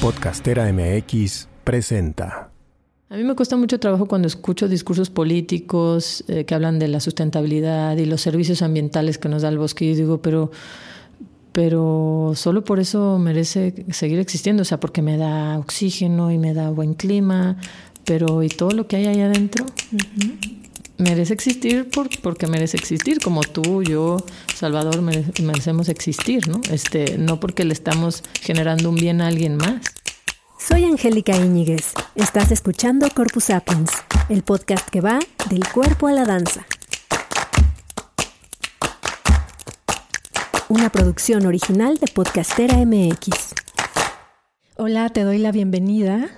Podcastera MX presenta. A mí me cuesta mucho trabajo cuando escucho discursos políticos eh, que hablan de la sustentabilidad y los servicios ambientales que nos da el bosque. Y digo, pero, pero solo por eso merece seguir existiendo. O sea, porque me da oxígeno y me da buen clima, pero ¿y todo lo que hay ahí adentro? Merece existir por, porque merece existir, como tú, yo, Salvador, merecemos existir, ¿no? Este, no porque le estamos generando un bien a alguien más. Soy Angélica Íñiguez. Estás escuchando Corpus Sapiens, el podcast que va del cuerpo a la danza. Una producción original de Podcastera MX. Hola, te doy la bienvenida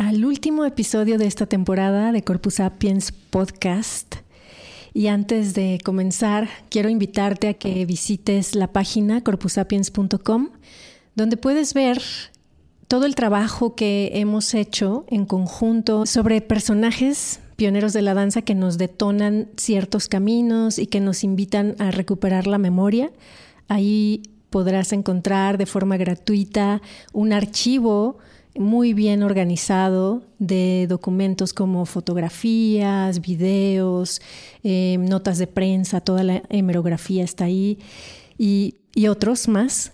al último episodio de esta temporada de Corpus Sapiens Podcast. Y antes de comenzar, quiero invitarte a que visites la página corpusapiens.com, donde puedes ver todo el trabajo que hemos hecho en conjunto sobre personajes pioneros de la danza que nos detonan ciertos caminos y que nos invitan a recuperar la memoria. Ahí podrás encontrar de forma gratuita un archivo muy bien organizado de documentos como fotografías, videos, eh, notas de prensa, toda la hemerografía está ahí y, otros más.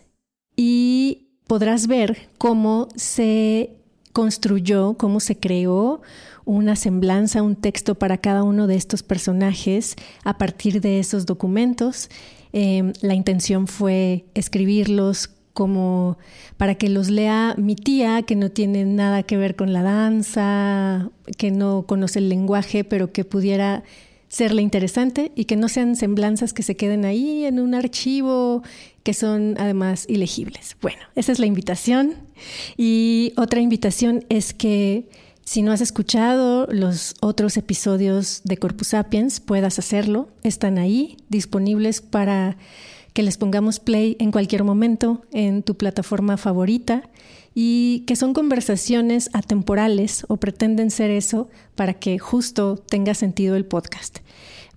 Y podrás ver cómo se construyó, cómo se creó una semblanza, un texto para cada uno de estos personajes a partir de esos documentos. Eh, la intención fue escribirlos como para que los lea mi tía, que no tiene nada que ver con la danza, que no conoce el lenguaje, pero que pudiera serle interesante y que no sean semblanzas que se queden ahí en un archivo que son además ilegibles. Bueno, esa es la invitación. Y otra invitación es que si no has escuchado los otros episodios de Corpus Sapiens, puedas hacerlo. Están ahí, disponibles para que les pongamos play en cualquier momento en tu plataforma favorita y que son conversaciones atemporales o pretenden ser eso para que justo tenga sentido el podcast.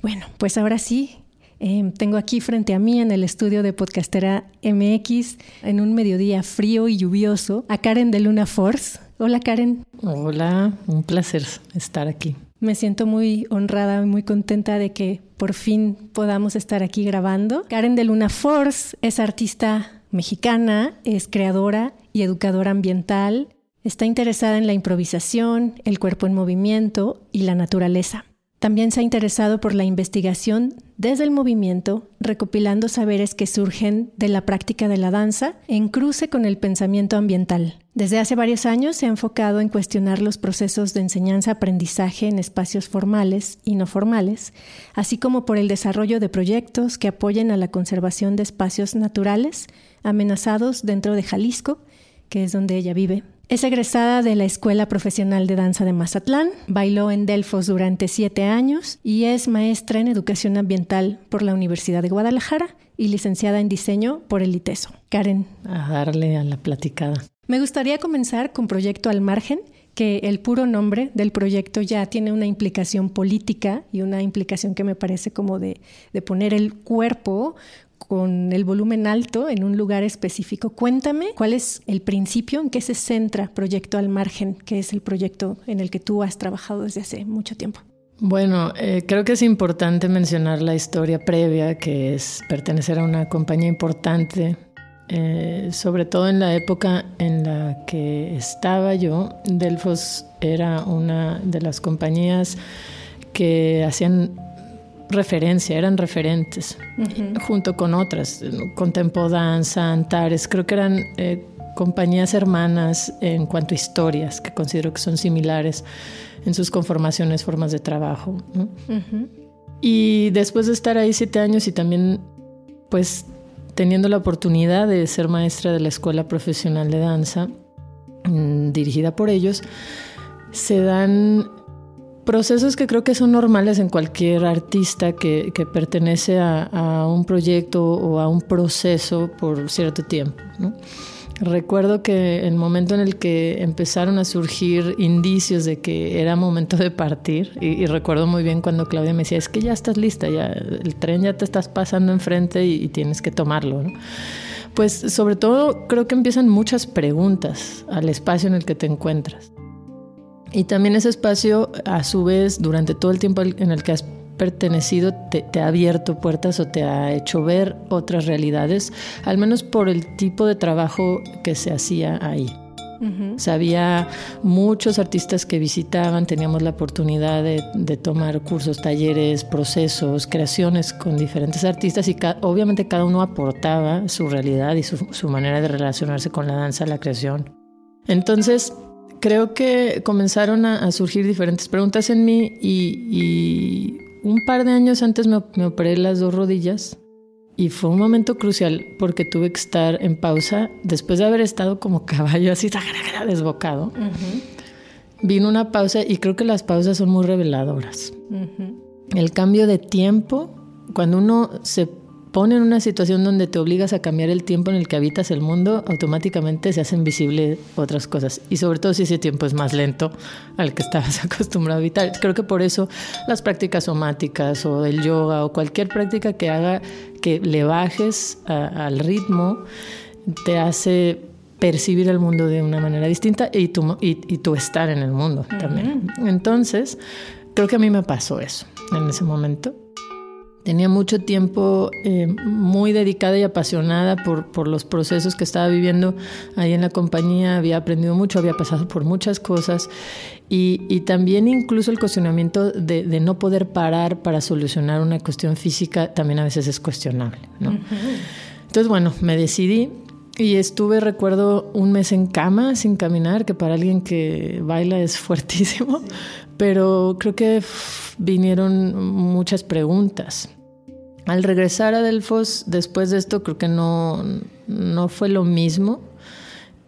Bueno, pues ahora sí, em, tengo aquí frente a mí en el estudio de Podcastera MX, en un mediodía frío y lluvioso, a Karen de Luna Force. Hola Karen. Hola, un placer estar aquí. Me siento muy honrada y muy contenta de que por fin podamos estar aquí grabando. Karen de Luna Force es artista mexicana, es creadora y educadora ambiental. Está interesada en la improvisación, el cuerpo en movimiento y la naturaleza. También se ha interesado por la investigación desde el movimiento, recopilando saberes que surgen de la práctica de la danza en cruce con el pensamiento ambiental. Desde hace varios años se ha enfocado en cuestionar los procesos de enseñanza-aprendizaje en espacios formales y no formales, así como por el desarrollo de proyectos que apoyen a la conservación de espacios naturales amenazados dentro de Jalisco, que es donde ella vive, es egresada de la Escuela Profesional de Danza de Mazatlán, bailó en Delfos durante siete años y es maestra en Educación Ambiental por la Universidad de Guadalajara y licenciada en Diseño por el ITESO. Karen. A darle a la platicada. Me gustaría comenzar con Proyecto al Margen, que el puro nombre del proyecto ya tiene una implicación política y una implicación que me parece como de, de poner el cuerpo con el volumen alto en un lugar específico. Cuéntame cuál es el principio en que se centra Proyecto al Margen, que es el proyecto en el que tú has trabajado desde hace mucho tiempo. Bueno, eh, creo que es importante mencionar la historia previa, que es pertenecer a una compañía importante, eh, sobre todo en la época en la que estaba yo. Delfos era una de las compañías que hacían referencia, eran referentes, junto con otras, con Tempo Danza, Antares, creo que eran eh, compañías hermanas en cuanto a historias, que considero que son similares en sus conformaciones, formas de trabajo. Y después de estar ahí siete años y también, pues, teniendo la oportunidad de ser maestra de la Escuela Profesional de Danza, mm, dirigida por ellos, se dan procesos que creo que son normales en cualquier artista que, pertenece a, un proyecto o a un proceso por cierto tiempo. Recuerdo que el momento en el que empezaron a surgir indicios de que era momento de partir, y, recuerdo muy bien cuando Claudia me decía, es que ya estás lista, ya el tren ya te estás pasando enfrente y, y tienes que tomarlo Pues sobre todo creo que empiezan muchas preguntas al espacio en el que te encuentras. Y también ese espacio, a su vez, durante todo el tiempo en el que has pertenecido, te, ha abierto puertas o te ha hecho ver otras realidades, al menos por el tipo de trabajo que se hacía ahí. O sea, había muchos artistas que visitaban, teníamos la oportunidad de, tomar cursos, talleres, procesos, creaciones con diferentes artistas y obviamente cada uno aportaba su realidad y su, manera de relacionarse con la danza, la creación. Entonces, creo que comenzaron a, surgir diferentes preguntas en mí y, un par de años antes me, me operé las dos rodillas y fue un momento crucial porque tuve que estar en pausa después de haber estado como caballo así desbocado. Vino una pausa y creo que las pausas son muy reveladoras. El cambio de tiempo, cuando uno se pone en una situación donde te obligas a cambiar el tiempo en el que habitas el mundo, automáticamente se hacen visibles otras cosas. Y sobre todo si ese tiempo es más lento al que estabas acostumbrado a habitar. Creo que por eso las prácticas somáticas o el yoga o cualquier práctica que haga que le bajes al ritmo te hace percibir el mundo de una manera distinta y tu, y, tu estar en el mundo también. Entonces, creo que a mí me pasó eso en ese momento. Tenía mucho tiempo eh, muy dedicada y apasionada por, por, los procesos que estaba viviendo ahí en la compañía. Había aprendido mucho, había pasado por muchas cosas y, y también incluso el cuestionamiento de, de, no poder parar para solucionar una cuestión física también a veces es cuestionable. ¿no? Entonces, bueno, me decidí y estuve, recuerdo, un mes en cama sin caminar, que para alguien que baila es fuertísimo, pero creo que vinieron muchas preguntas. Al regresar a Delfos, después de esto, creo que no, no fue lo mismo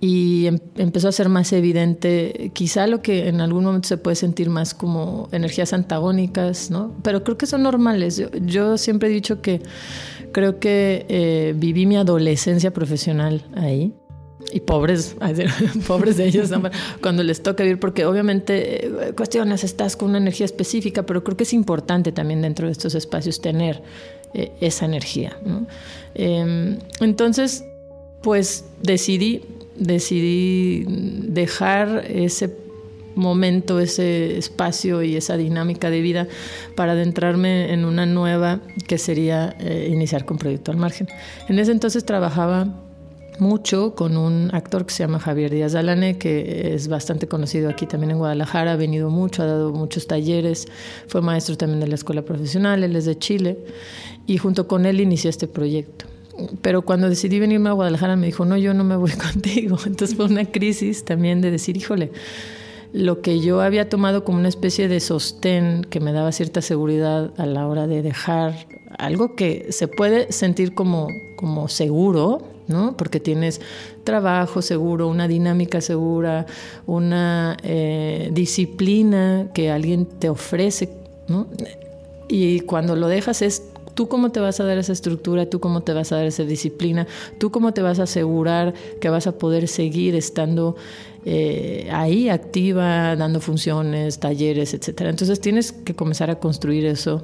y em, empezó a ser más evidente, quizá lo que en algún momento se puede sentir más como energías antagónicas, ¿no? Pero creo que son normales. Yo, siempre he dicho que creo que eh, viví mi adolescencia profesional ahí y pobres, pobres de ellos cuando les toca vivir, porque obviamente eh, cuestiones, estás con una energía específica, pero creo que es importante también dentro de estos espacios tener eh, esa energía. Em, entonces, pues decidí, decidí dejar ese momento, ese espacio y esa dinámica de vida para adentrarme en una nueva que sería eh, iniciar con Proyecto al Margen. En ese entonces trabajaba mucho con un actor que se llama Javier Díaz Dalane, que es bastante conocido aquí también en Guadalajara, ha venido mucho, ha dado muchos talleres, fue maestro también de la escuela profesional, él es de Chile, y junto con él inició este proyecto. Pero cuando decidí venirme a Guadalajara me dijo, no, yo no me voy contigo. Entonces fue una crisis también de decir, híjole, lo que yo había tomado como una especie de sostén que me daba cierta seguridad a la hora de dejar algo que se puede sentir como, como seguro, ¿no? Porque tienes trabajo seguro, una dinámica segura, una eh, disciplina que alguien te ofrece, ¿no? Y cuando lo dejas es tú cómo te vas a dar esa estructura, tú cómo te vas a dar esa disciplina, tú cómo te vas a asegurar que vas a poder seguir estando eh, ahí activa, dando funciones, talleres, etcétera. Entonces tienes que comenzar a construir eso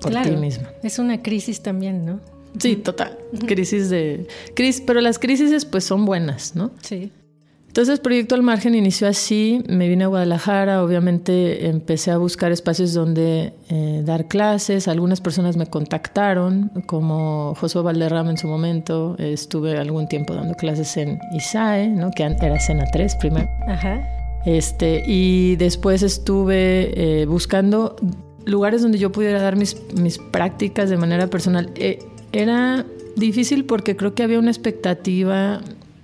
por ti misma. Es una crisis también, ¿no? Sí, total. Crisis de. Crisis, pero las crisis pues son buenas, ¿no? Sí. Entonces, Proyecto al Margen inició así. Me vine a Guadalajara. Obviamente empecé a buscar espacios donde eh, dar clases. Algunas personas me contactaron, como Josué Valderrama en su momento. estuve algún tiempo dando clases en ISAE, ¿no? que era Sena 3 primero. Ajá. Este, y después estuve eh, buscando lugares donde yo pudiera dar mis, mis prácticas de manera personal. Eh, era difícil porque creo que había una expectativa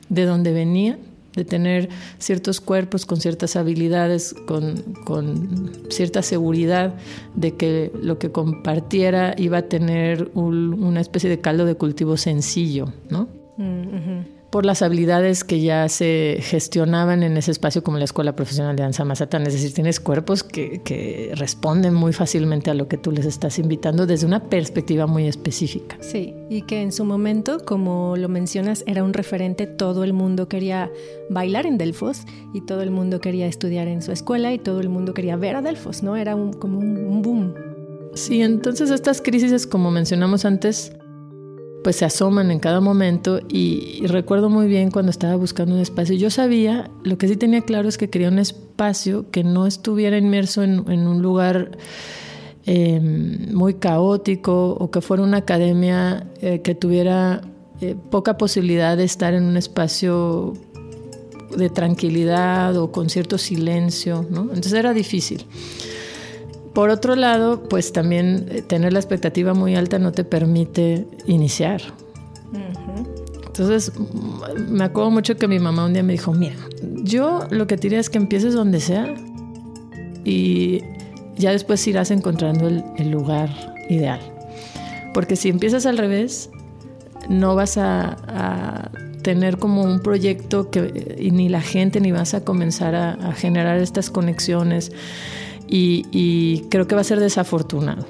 de donde venía, de tener ciertos cuerpos con ciertas habilidades, con, con cierta seguridad de que lo que compartiera iba a tener una especie de caldo de cultivo sencillo, ¿no? Mm, por las habilidades que ya se gestionaban en ese espacio como la Escuela Profesional de Danza Mazatán. Es decir, tienes cuerpos que, que, responden muy fácilmente a lo que tú les estás invitando desde una perspectiva muy específica. Sí, y que en su momento, como lo mencionas, era un referente, todo el mundo quería bailar en Delfos y todo el mundo quería estudiar en su escuela y todo el mundo quería ver a Delfos, ¿no? Era un, como un, un boom. Sí, entonces estas crisis, como mencionamos antes, pues se asoman en cada momento y, recuerdo muy bien cuando estaba buscando un espacio. Yo sabía, lo que sí tenía claro es que quería un espacio que no estuviera inmerso en, un lugar em, muy caótico o que fuera una academia eh, que tuviera eh, poca posibilidad de estar en un espacio de tranquilidad o con cierto silencio. Entonces era difícil. Por otro lado, pues también eh, tener la expectativa muy alta no te permite iniciar. Entonces, me acuerdo mucho que mi mamá un día me dijo, mira, yo lo que te diría es que empieces donde sea y ya después irás encontrando el, lugar ideal. Porque si empiezas al revés, no vas a, tener como un proyecto que y ni la gente ni vas a comenzar a generar estas conexiones y, creo que va a ser desafortunado.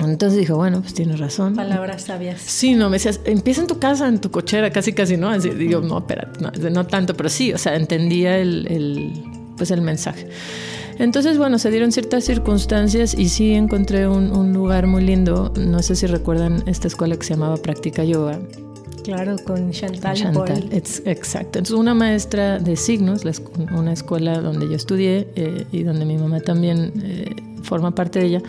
Entonces dijo, bueno, pues tienes razón. Palabras sabias. Sí, no, me decías, empieza en tu casa, en tu cochera, casi, casi, ¿no? Así, digo, no, espérate, no, no, tanto, pero sí, o sea, entendía el, el, pues el mensaje. Entonces, bueno, se dieron ciertas circunstancias y sí encontré un, un lugar muy lindo. No sé si recuerdan esta escuela que se llamaba Práctica Yoga. Claro, con Chantal. Chantal, exacto. Entonces, una maestra de signos, una escuela donde yo estudié eh, y donde mi mamá también eh, forma parte de ella,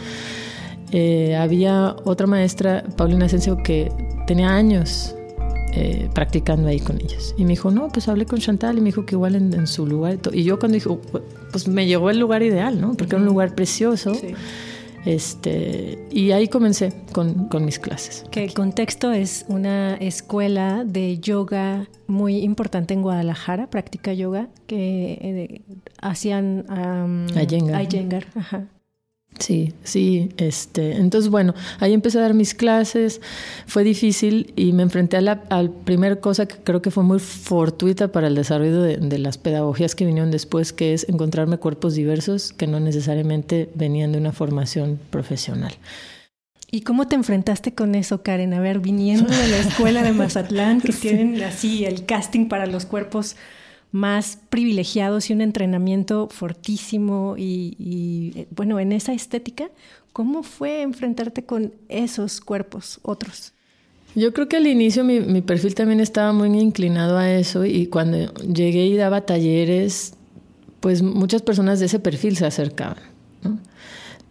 eh, había otra maestra, Paulina Asensio, que tenía años practicando ahí con ellos. Y me dijo, no, pues hablé con Chantal y me dijo que igual en, su lugar. Y yo cuando dijo, pues me llegó el lugar ideal, ¿no? Porque era un lugar precioso. Sí este, y ahí comencé con, con, mis clases. Que el contexto es una escuela de yoga muy importante en Guadalajara, práctica yoga, que eh, hacían um, Iyengar. Ajá. Sí, sí, este, entonces bueno, ahí empecé a dar mis clases, fue difícil y me enfrenté a la a primera cosa que creo que fue muy fortuita para el desarrollo de, las pedagogías que vinieron después, que es encontrarme cuerpos diversos que no necesariamente venían de una formación profesional. ¿Y cómo te enfrentaste con eso, Karen? A ver, viniendo de la escuela de Mazatlán, que tienen así el casting para los cuerpos más privilegiados y un entrenamiento fortísimo y, eh, bueno, en esa estética, ¿cómo fue enfrentarte con esos cuerpos otros? Yo creo que al inicio mi, perfil también estaba muy inclinado a eso y cuando llegué y daba talleres, pues muchas personas de ese perfil se acercaban.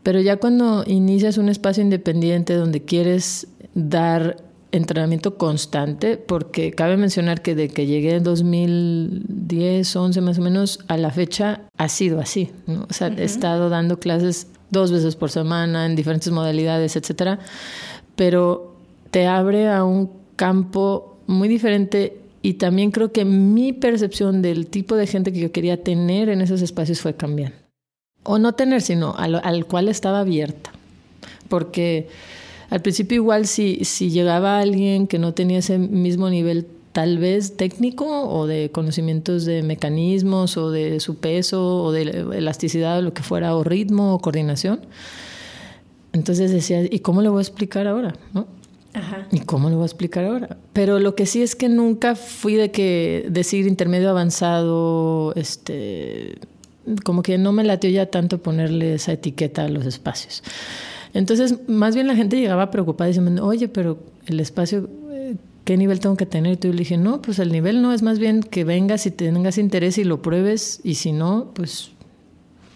Pero ya cuando inicias un espacio independiente donde quieres dar entrenamiento constante, porque cabe mencionar que de que llegué en 2010, 11 más o menos, a la fecha ha sido así. O sea, he estado dando clases dos veces por semana en diferentes modalidades, etcétera, pero te abre a un campo muy diferente y también creo que mi percepción del tipo de gente que yo quería tener en esos espacios fue cambiando. O no tener, sino al, al cual estaba abierta. Porque al principio igual si, si llegaba alguien que no tenía ese mismo nivel tal vez técnico o de conocimientos de mecanismos o de su peso o de elasticidad o lo que fuera o ritmo o coordinación. Entonces decía, ¿y cómo le voy a explicar ahora? ¿No? Ajá. ¿Y cómo le voy a explicar ahora? Pero lo que sí es que nunca fui de que decir intermedio avanzado, este, como que no me latió ya tanto ponerle esa etiqueta a los espacios. Entonces, más bien la gente llegaba preocupada diciendo, oye, pero el espacio, eh, ¿qué nivel tengo que tener? Y tú le dije, no, pues el nivel no, es más bien que vengas y tengas interés y lo pruebes, y si no, pues,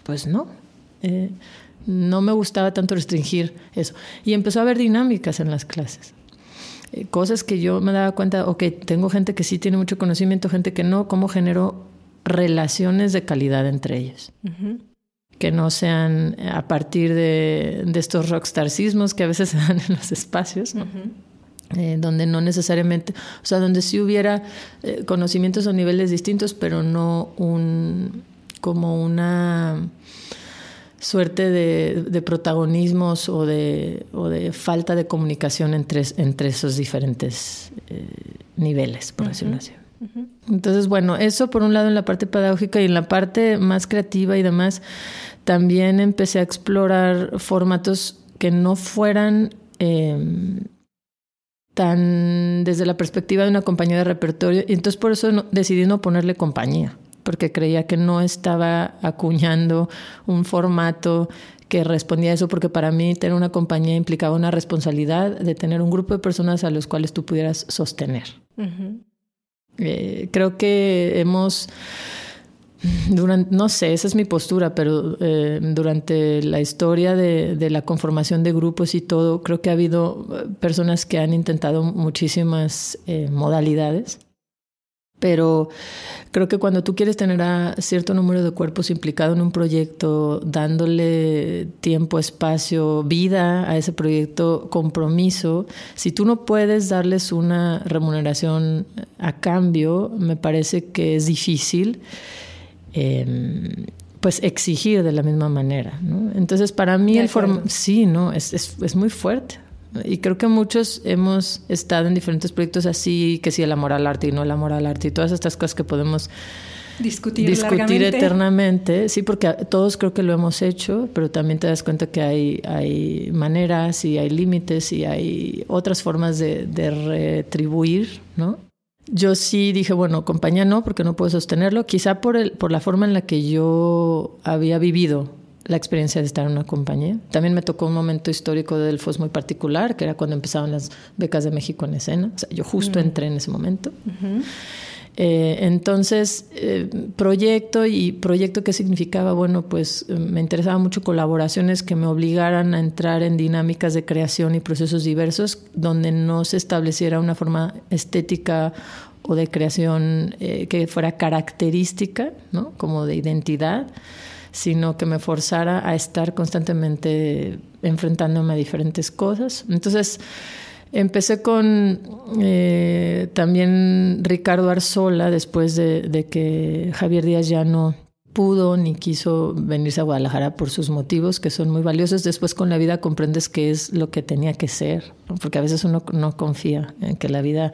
pues no. Eh, no me gustaba tanto restringir eso. Y empezó a haber dinámicas en las clases. Eh, cosas que yo me daba cuenta, ok, tengo gente que sí tiene mucho conocimiento, gente que no, cómo genero relaciones de calidad entre ellos que no sean a partir de, estos rockstarcismos que a veces se dan en los espacios, eh, donde no necesariamente, o sea, donde sí hubiera eh, conocimientos o niveles distintos, pero no un como una suerte de, protagonismos o de, o de falta de comunicación entre, entre esos diferentes eh, niveles, por decirlo así. Entonces, bueno, eso por un lado en la parte pedagógica y en la parte más creativa y demás, también empecé a explorar formatos que no fueran em, tan desde la perspectiva de una compañía de repertorio. Y entonces por eso decidí no ponerle compañía, porque creía que no estaba acuñando un formato que respondía a eso porque para mí tener una compañía implicaba una responsabilidad de tener un grupo de personas a los cuales tú pudieras sostener. Eh, creo que hemos durante, no sé, esa es mi postura, pero eh, durante la historia de, la conformación de grupos y todo, creo que ha habido eh, personas que han intentado muchísimas eh, modalidades, pero creo que cuando tú quieres tener a cierto número de cuerpos implicados en un proyecto, dándole tiempo, espacio, vida a ese proyecto, compromiso, si tú no puedes darles una remuneración a cambio, me parece que es difícil. Eh, pues exigir de la misma manera. ¿no? Entonces, para mí el formato, sí, ¿no? Es, es, es, muy fuerte. Y creo que muchos hemos estado en diferentes proyectos así, que si el amor al arte y no el amor al arte y todas estas cosas que podemos discutir, discutir eternamente. Sí, porque todos creo que lo hemos hecho, pero también te das cuenta que hay, hay maneras y hay límites y hay otras formas de, de retribuir, ¿no? Yo sí dije, bueno, compañía no, porque no puedo sostenerlo, quizá por, el, por la forma en la que yo había vivido la experiencia de estar en una compañía. También me tocó un momento histórico de Delfos muy particular, que era cuando empezaban las becas de México en escena. O sea, yo justo mm. entré en ese momento. Uh -huh. Eh, entonces, eh, proyecto y proyecto qué significaba, bueno, pues eh, me interesaba mucho colaboraciones que me obligaran a entrar en dinámicas de creación y procesos diversos donde no se estableciera una forma estética o de creación eh, que fuera característica, ¿no? Como de identidad, sino que me forzara a estar constantemente enfrentándome a diferentes cosas. Entonces, Empecé con eh, también Ricardo Arzola después de, que Javier Díaz ya no pudo ni quiso venirse a Guadalajara por sus motivos que son muy valiosos. Después con la vida comprendes qué es lo que tenía que ser, porque a veces uno no confía en que la vida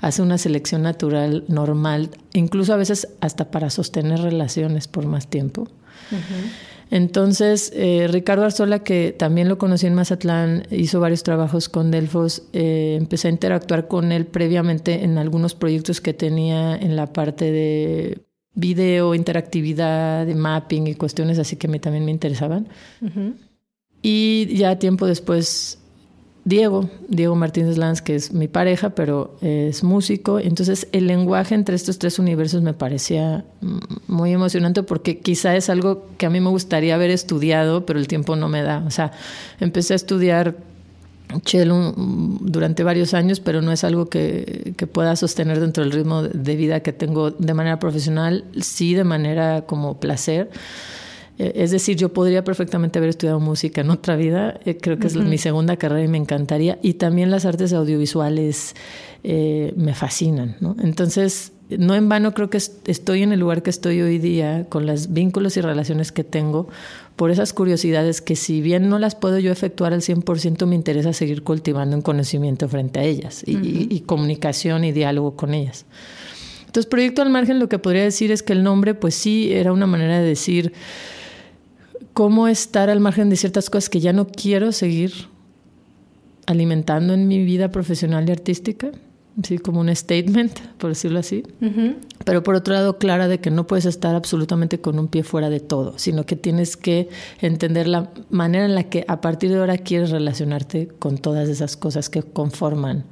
hace una selección natural normal, incluso a veces hasta para sostener relaciones por más tiempo. Uh -huh. Entonces, eh, Ricardo Arzola, que también lo conocí en Mazatlán, hizo varios trabajos con Delfos, eh, empecé a interactuar con él previamente en algunos proyectos que tenía en la parte de video, interactividad, de mapping y cuestiones así que me, también me interesaban. Uh -huh. Y ya tiempo después Diego, Diego Martínez Lanz, que es mi pareja, pero es músico. Entonces, el lenguaje entre estos tres universos me parecía muy emocionante porque quizá es algo que a mí me gustaría haber estudiado, pero el tiempo no me da. O sea, empecé a estudiar cello durante varios años, pero no es algo que pueda sostener dentro del ritmo de vida que tengo de manera profesional, sí de manera como placer. Es decir, yo podría perfectamente haber estudiado música en otra vida, eh, creo que uh -huh. es mi segunda carrera y me encantaría. Y también las artes audiovisuales eh, me fascinan, ¿no? Entonces, no en vano creo que estoy en el lugar que estoy hoy día, con los vínculos y relaciones que tengo, por esas curiosidades que si bien no las puedo yo efectuar al 100%, me interesa seguir cultivando un conocimiento frente a ellas y, uh -huh. y, y comunicación y diálogo con ellas. Entonces, Proyecto al Margen lo que podría decir es que el nombre, pues sí, era una manera de decir cómo estar al margen de ciertas cosas que ya no quiero seguir alimentando en mi vida profesional y artística, sí, como un statement, por decirlo así. Uh -huh. Pero por otro lado, clara de que no puedes estar absolutamente con un pie fuera de todo, sino que tienes que entender la manera en la que a partir de ahora quieres relacionarte con todas esas cosas que conforman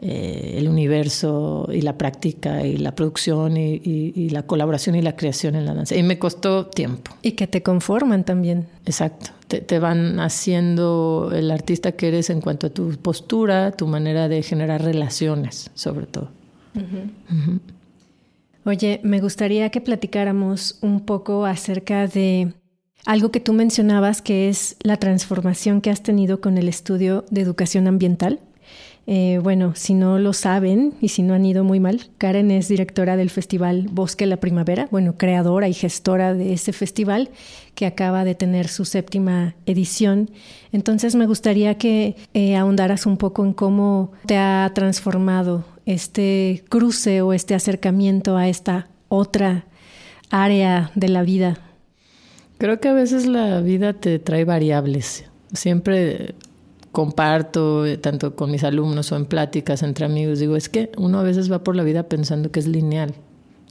eh, el universo y la práctica y la producción y, y, y, la colaboración y la creación en la danza. Y me costó tiempo. Y que te conforman también. Exacto. Te, te, van haciendo el artista que eres en cuanto a tu postura, tu manera de generar relaciones, sobre todo. Uh -huh. Uh -huh. Oye, me gustaría que platicáramos un poco acerca de algo que tú mencionabas, que es la transformación que has tenido con el estudio de educación ambiental. Eh, bueno, si no lo saben y si no han ido muy mal, Karen es directora del festival Bosque la Primavera, bueno, creadora y gestora de ese festival que acaba de tener su séptima edición. Entonces me gustaría que eh, ahondaras un poco en cómo te ha transformado este cruce o este acercamiento a esta otra área de la vida. Creo que a veces la vida te trae variables. Siempre comparto eh, tanto con mis alumnos o en pláticas entre amigos, digo, es que uno a veces va por la vida pensando que es lineal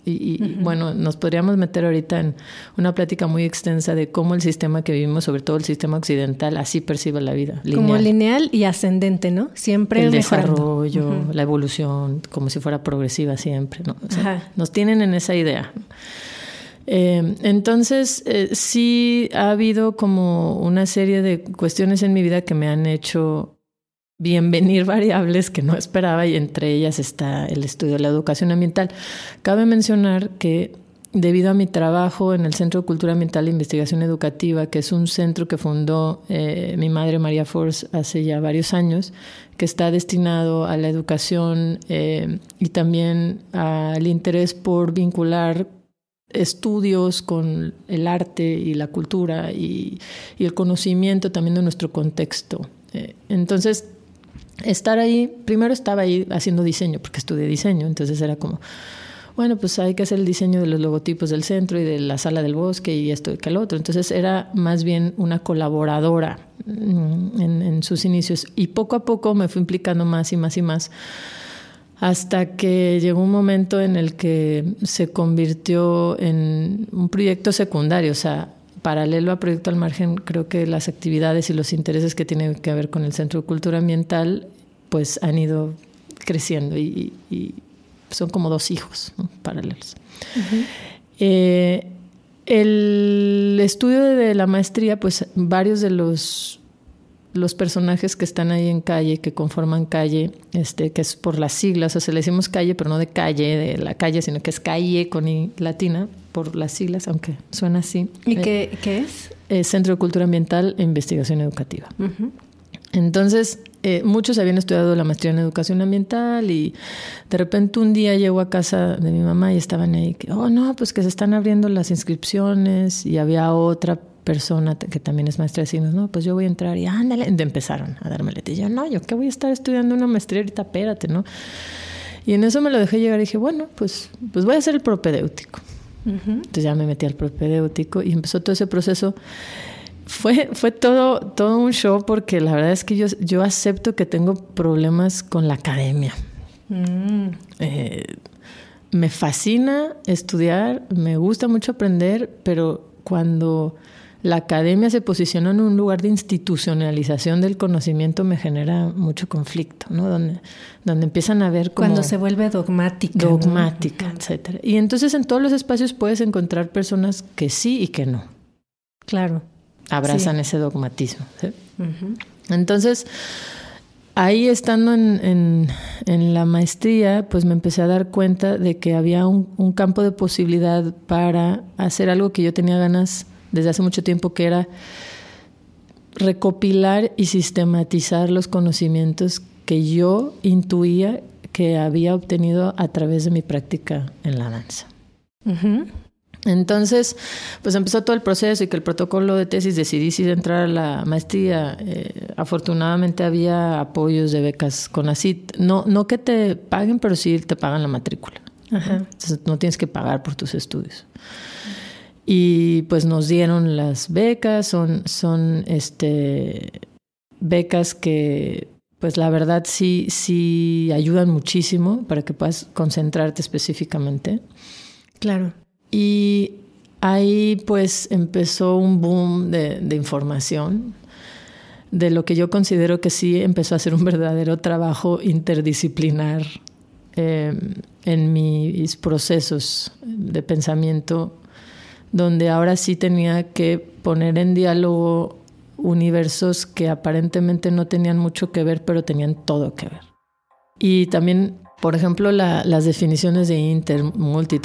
Y, bueno, nos podríamos meter ahorita en una plática muy extensa de cómo el sistema que vivimos, sobre todo el sistema occidental, así percibe la vida. Como lineal y ascendente, ¿no? Siempre el desarrollo, la evolución, como si fuera progresiva siempre, ¿no? nos tienen en esa idea. Eh, entonces, eh, sí ha habido como una serie de cuestiones en mi vida que me han hecho bienvenir variables que no esperaba y entre ellas está el estudio de la educación ambiental. Cabe mencionar que debido a mi trabajo en el Centro de Cultura Ambiental e Investigación Educativa, que es un centro que fundó eh, mi madre María Force hace ya varios años, que está destinado a la educación eh, y también al interés por vincular estudios con el arte y la cultura y, el conocimiento también de nuestro contexto. Eh, entonces, estar ahí, primero estaba ahí haciendo diseño, porque estudié diseño, entonces era como, bueno, pues hay que hacer el diseño de los logotipos del centro y de la sala del bosque y esto y que el otro. Entonces era más bien una colaboradora mm, en, en sus inicios y poco a poco me fui implicando más y más y más hasta que llegó un momento en el que se convirtió en un proyecto secundario, o sea, paralelo a Proyecto al Margen, creo que las actividades y los intereses que tienen que ver con el Centro de Cultura Ambiental, pues han ido creciendo y, son como dos hijos paralelos. Eh, el estudio de la maestría, pues varios de los los personajes que están ahí en calle, que conforman calle, este, que es por las siglas, o sea, le decimos calle, pero no de calle, de la calle, sino que es calle con I latina, por las siglas, aunque suena así. ¿Y qué, eh, es? Centro de Cultura Ambiental e Investigación Educativa. Entonces, eh, muchos habían estudiado la maestría en educación ambiental y de repente un día llego a casa de mi mamá y estaban ahí, que, oh no, pues que se están abriendo las inscripciones y había otra persona que también es maestra de signos, no, pues yo voy a entrar y ándale, empezaron a darme Y yo, no, yo qué voy a estar estudiando una maestría ahorita, espérate, ¿no? Y en eso me lo dejé llegar y dije, bueno, pues, pues voy a hacer el propedéutico. Entonces ya me metí al propedéutico y empezó todo ese proceso. Fue, fue todo, todo un show porque la verdad es que yo, yo acepto que tengo problemas con la academia. Mm. Eh, me fascina estudiar, me gusta mucho aprender, pero cuando la academia se posicionó en un lugar de institucionalización del conocimiento me genera mucho conflicto, ¿no? Donde, donde empiezan a ver como... Cuando se vuelve dogmática. Dogmática, etcétera. Y entonces en todos los espacios puedes encontrar personas que sí y que no. Claro. Abrazan ese dogmatismo. Entonces, ahí estando en, en, la maestría, pues me empecé a dar cuenta de que había un, un campo de posibilidad para hacer algo que yo tenía ganas desde hace mucho tiempo, que era recopilar y sistematizar los conocimientos que yo intuía que había obtenido a través de mi práctica en la danza. Entonces, pues empezó todo el proceso y que el protocolo de tesis decidí si entrar a la maestría. Eh, afortunadamente había apoyos de becas con ACIT. No, no que te paguen, pero sí te pagan la matrícula. Entonces no tienes que pagar por tus estudios y pues nos dieron las becas, son, son este, becas que pues la verdad sí, sí ayudan muchísimo para que puedas concentrarte específicamente. Claro. Y ahí pues empezó un boom de, de información, de lo que yo considero que sí empezó a ser un verdadero trabajo interdisciplinar eh, en mis procesos de pensamiento donde ahora sí tenía que poner en diálogo universos que aparentemente no tenían mucho que ver, pero tenían todo que ver. Y también, por ejemplo, las definiciones de inter, multi,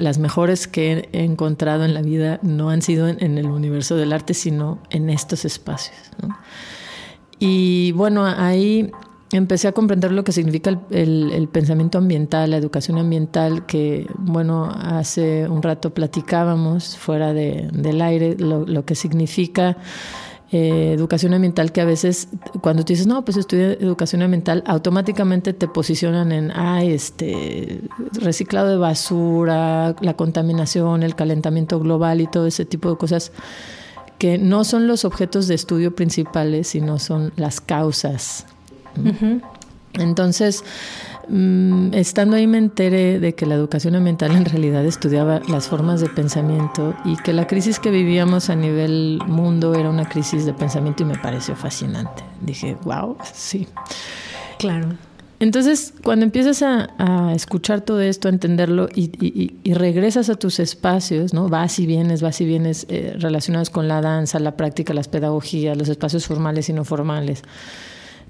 las mejores que he encontrado en la vida no han sido en, el universo del arte, sino en estos espacios. Y bueno, ahí empecé a comprender lo que significa el, pensamiento ambiental, la educación ambiental, que, bueno, hace un rato platicábamos fuera del aire, lo, que significa eh, educación ambiental, que a veces cuando tú dices, no, pues estudia educación ambiental, automáticamente te posicionan en, ah, este, reciclado de basura, la contaminación, el calentamiento global y todo ese tipo de cosas que no son los objetos de estudio principales, sino son las causas entonces, mm, estando ahí me enteré de que la educación ambiental en realidad estudiaba las formas de pensamiento y que la crisis que vivíamos a nivel mundo era una crisis de pensamiento y me pareció fascinante. Dije, wow, sí. Claro. Entonces, cuando empiezas a, escuchar todo esto, a entenderlo y, regresas a tus espacios, ¿no? Vas y vienes, vas y vienes eh, relacionados con la danza, la práctica, las pedagogías, los espacios formales y no formales.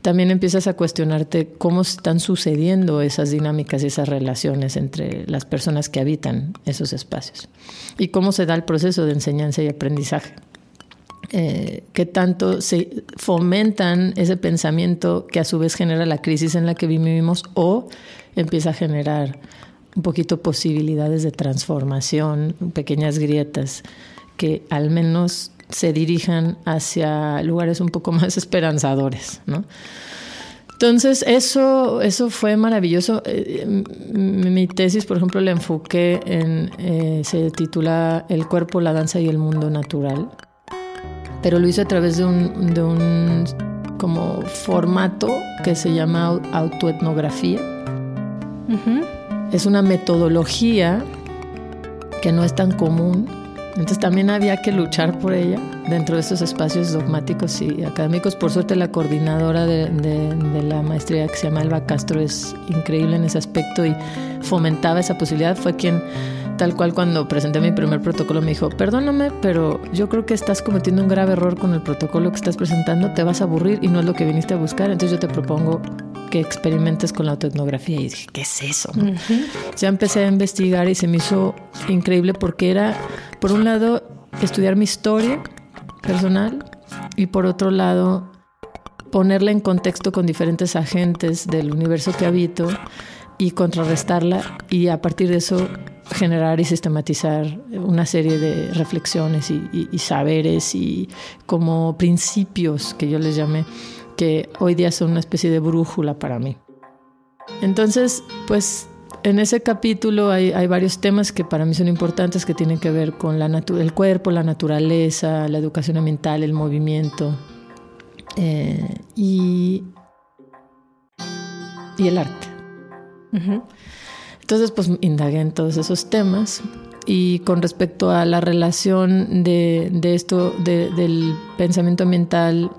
También empiezas a cuestionarte cómo están sucediendo esas dinámicas y esas relaciones entre las personas que habitan esos espacios y cómo se da el proceso de enseñanza y aprendizaje. Eh, que tanto se fomentan ese pensamiento que a su vez genera la crisis en la que vivimos o empieza a generar un poquito posibilidades de transformación, pequeñas grietas que al menos se dirijan hacia lugares un poco más esperanzadores, ¿no? Entonces, eso, eso fue maravilloso. Eh, mi tesis, por ejemplo, la enfoqué en, eh, se titula El cuerpo, la danza y el mundo natural pero lo hice a través de un, de un como formato que se llama autoetnografía. Es una metodología que no es tan común, entonces también había que luchar por ella dentro de estos espacios dogmáticos y académicos. Por suerte la coordinadora de, de, la maestría que se llama Elba Castro es increíble en ese aspecto y fomentaba esa posibilidad. Fue quien Tal cual cuando presenté mi primer protocolo me dijo, perdóname, pero yo creo que estás cometiendo un grave error con el protocolo que estás presentando, te vas a aburrir y no es lo que viniste a buscar, entonces yo te propongo que experimentes con la autoetnografía. Y dije, ¿qué es eso? Ya empecé a investigar y se me hizo increíble porque era, por un lado, estudiar mi historia personal y por otro lado, ponerla en contexto con diferentes agentes del universo que habito y contrarrestarla y a partir de eso generar y sistematizar una serie de reflexiones y, saberes y como principios que yo les llamé, que hoy día son una especie de brújula para mí. Entonces, pues en ese capítulo hay, varios temas que para mí son importantes que tienen que ver con la el cuerpo, la naturaleza, la educación ambiental, el movimiento eh, y, y el arte. Entonces, pues indagué en todos esos temas y con respecto a la relación de, esto, del pensamiento ambiental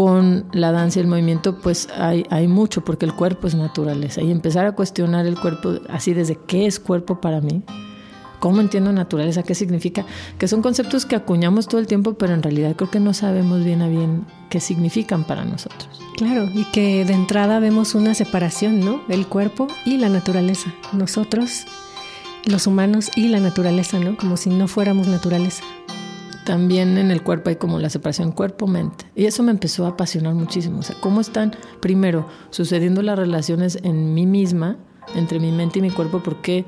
con la danza y el movimiento, pues hay, mucho, porque el cuerpo es naturaleza. Y empezar a cuestionar el cuerpo así desde qué es cuerpo para mí, cómo entiendo naturaleza, qué significa, que son conceptos que acuñamos todo el tiempo, pero en realidad creo que no sabemos bien a bien qué significan para nosotros. Claro, y que de entrada vemos una separación, ¿no? El cuerpo y la naturaleza. Nosotros, los humanos y la naturaleza, ¿no? Como si no fuéramos naturaleza. También en el cuerpo hay como la separación cuerpo-mente. Y eso me empezó a apasionar muchísimo. O sea, cómo están, primero, sucediendo las relaciones en mí misma, entre mi mente y mi cuerpo, porque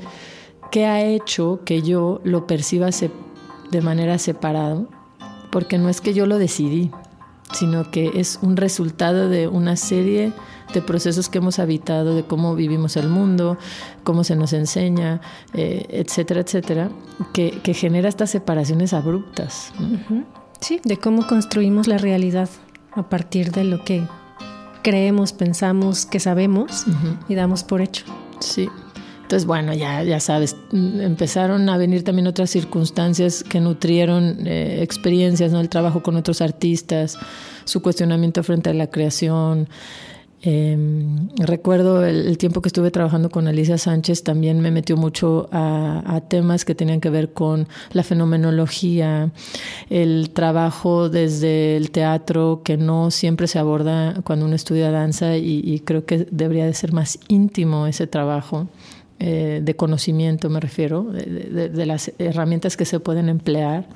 ¿Qué ha hecho que yo lo perciba de manera separado? Porque no es que yo lo decidí, sino que es un resultado de una serie de procesos que hemos habitado, de cómo vivimos el mundo, cómo se nos enseña, eh, etcétera, etcétera, que, genera estas separaciones abruptas. Sí, de cómo construimos la realidad a partir de lo que creemos, pensamos, que sabemos y damos por hecho. Sí. Entonces, bueno, ya, ya sabes, empezaron a venir también otras circunstancias que nutrieron eh, experiencias, ¿no? El trabajo con otros artistas, su cuestionamiento frente a la creación. Em, recuerdo el, tiempo que estuve trabajando con Alicia Sánchez, también me metió mucho a, temas que tenían que ver con la fenomenología, el trabajo desde el teatro, que no siempre se aborda cuando uno estudia danza y, y creo que debería de ser más íntimo ese trabajo. Eh, de conocimiento, me refiero, de, las herramientas que se pueden emplear.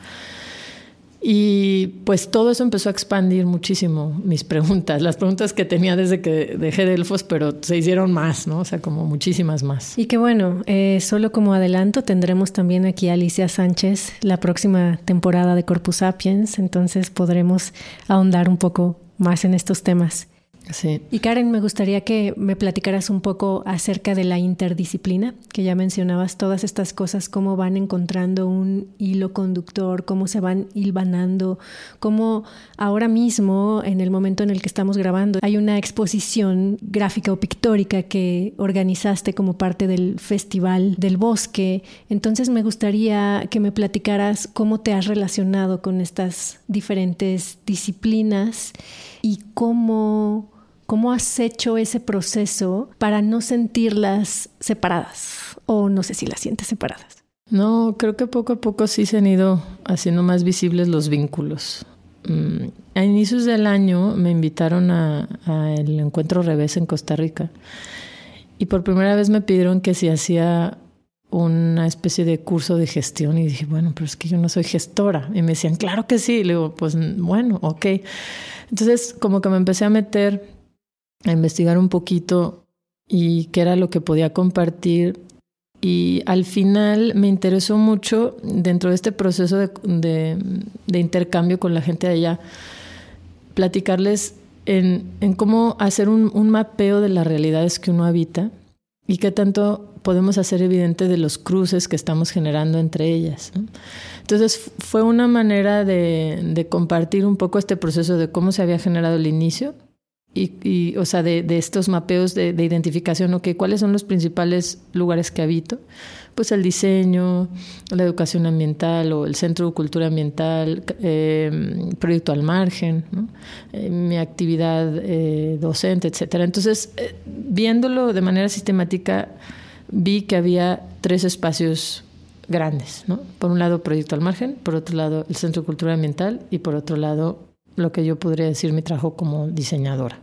Y pues todo eso empezó a expandir muchísimo mis preguntas, las preguntas que tenía desde que dejé Delfos, pero se hicieron más, ¿no? O sea, como muchísimas más. Y que bueno, eh, solo como adelanto, tendremos también aquí a Alicia Sánchez la próxima temporada de Corpus Sapiens, entonces podremos ahondar un poco más en estos temas. Y Karen, me gustaría que me platicaras un poco acerca de la interdisciplina, que ya mencionabas todas estas cosas, cómo van encontrando un hilo conductor, cómo se van hilvanando, cómo ahora mismo, en el momento en el que estamos grabando, hay una exposición gráfica o pictórica que organizaste como parte del Festival del Bosque. Entonces me gustaría que me platicaras cómo te has relacionado con estas diferentes disciplinas y cómo ¿Cómo has hecho ese proceso para no sentirlas separadas? O no sé si las sientes separadas. No, creo que poco a poco sí se han ido haciendo más visibles los vínculos. Mm, a inicios del año me invitaron al encuentro revés en Costa Rica y por primera vez me pidieron que si hacía una especie de curso de gestión y dije, bueno, pero es que yo no soy gestora. Y me decían, claro que sí. Y le digo, pues bueno, ok. Entonces como que me empecé a meter a investigar un poquito y qué era lo que podía compartir. Y al final me interesó mucho dentro de este proceso de, intercambio con la gente de allá, platicarles en, cómo hacer un, mapeo de las realidades que uno habita y qué tanto podemos hacer evidente de los cruces que estamos generando entre ellas. Entonces fue una manera de, de compartir un poco este proceso de cómo se había generado el inicio y, o sea, de, estos mapeos de, identificación, ¿ok? ¿Cuáles son los principales lugares que habito? Pues el diseño, la educación ambiental o el centro de cultura ambiental, eh, proyecto al margen, eh, mi actividad eh, docente, etcétera. Entonces, viéndolo de manera sistemática, vi que había tres espacios grandes. Por un lado, proyecto al margen, por otro lado, el centro de cultura ambiental y por otro lado, lo que yo podría decir mi trabajo como diseñadora.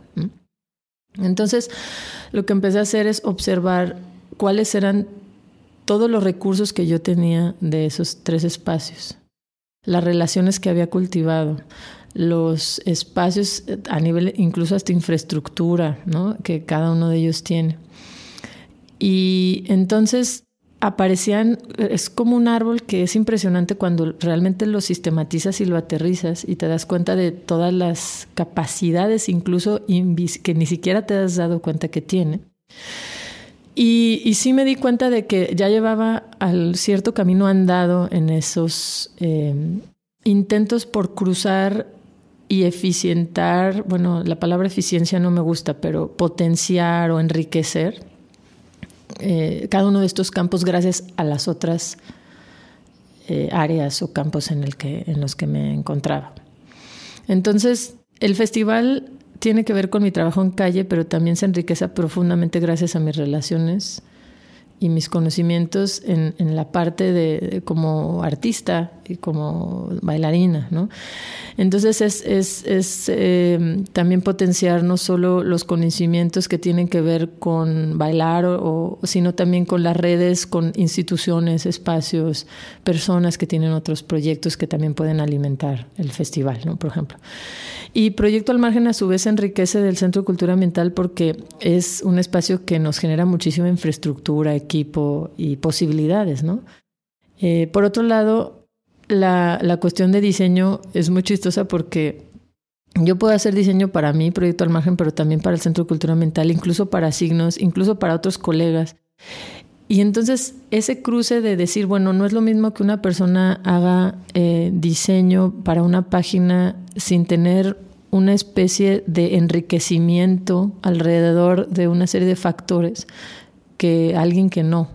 Entonces, lo que empecé a hacer es observar cuáles eran todos los recursos que yo tenía de esos tres espacios, las relaciones que había cultivado, los espacios a nivel incluso hasta infraestructura, ¿no? que cada uno de ellos tiene. Y entonces aparecían, es como un árbol que es impresionante cuando realmente lo sistematizas y lo aterrizas y te das cuenta de todas las capacidades, incluso que ni siquiera te has dado cuenta que tiene. Y, sí me di cuenta de que ya llevaba al cierto camino andado en esos em, intentos por cruzar y eficientar, bueno, la palabra eficiencia no me gusta, pero potenciar o enriquecer eh, cada uno de estos campos gracias a las otras eh, áreas o campos en, que, en los que me encontraba. Entonces, el festival tiene que ver con mi trabajo en calle, pero también se enriquece profundamente gracias a mis relaciones y mis conocimientos en, en la parte de, como artista y como bailarina, ¿no? Entonces es, es, es eh, también potenciar no solo los conocimientos que tienen que ver con bailar, sino también con las redes, con instituciones, espacios, personas que tienen otros proyectos que también pueden alimentar el festival, ¿no? Por ejemplo. Y Proyecto al Margen a su vez enriquece del Centro de Cultura Ambiental porque es un espacio que nos genera muchísima infraestructura, equipo y posibilidades, ¿no? Eh, por otro lado, la, cuestión de diseño es muy chistosa porque yo puedo hacer diseño para mí, Proyecto al Margen, pero también para el Centro de Cultura Ambiental, incluso para signos, incluso para otros colegas. Y entonces ese cruce de decir, bueno, no es lo mismo que una persona haga eh, diseño para una página sin tener una especie de enriquecimiento alrededor de una serie de factores que alguien que no.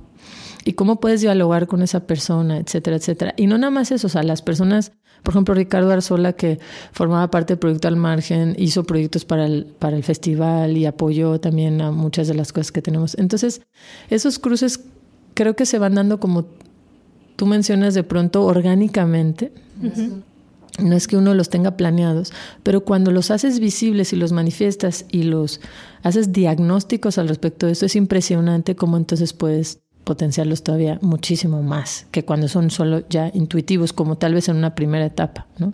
Y cómo puedes dialogar con esa persona, etcétera, etcétera. Y no nada más eso, o sea, las personas, por ejemplo, Ricardo Arzola, que formaba parte del proyecto Al Margen, hizo proyectos para el, para el festival y apoyó también a muchas de las cosas que tenemos. Entonces, esos cruces creo que se van dando como tú mencionas de pronto orgánicamente. No es que uno los tenga planeados, pero cuando los haces visibles y los manifiestas y los haces diagnósticos al respecto de esto, es impresionante cómo entonces puedes potenciarlos todavía muchísimo más que cuando son solo ya intuitivos, como tal vez en una primera etapa. ¿no?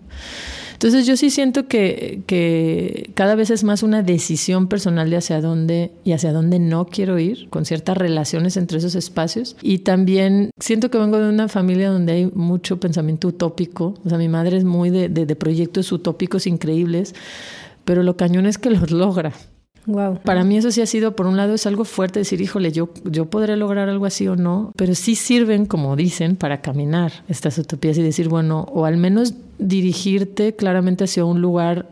Entonces yo sí siento que, cada vez es más una decisión personal de hacia dónde y hacia dónde no quiero ir, con ciertas relaciones entre esos espacios. Y también siento que vengo de una familia donde hay mucho pensamiento utópico. O sea, mi madre es muy de, de proyectos utópicos increíbles, pero lo cañón es que los logra. Wow. Para mí eso sí ha sido, por un lado, es algo fuerte decir, híjole, yo, yo podré lograr algo así o no, pero sí sirven, como dicen, para caminar estas utopías y decir, bueno, o al menos dirigirte claramente hacia un lugar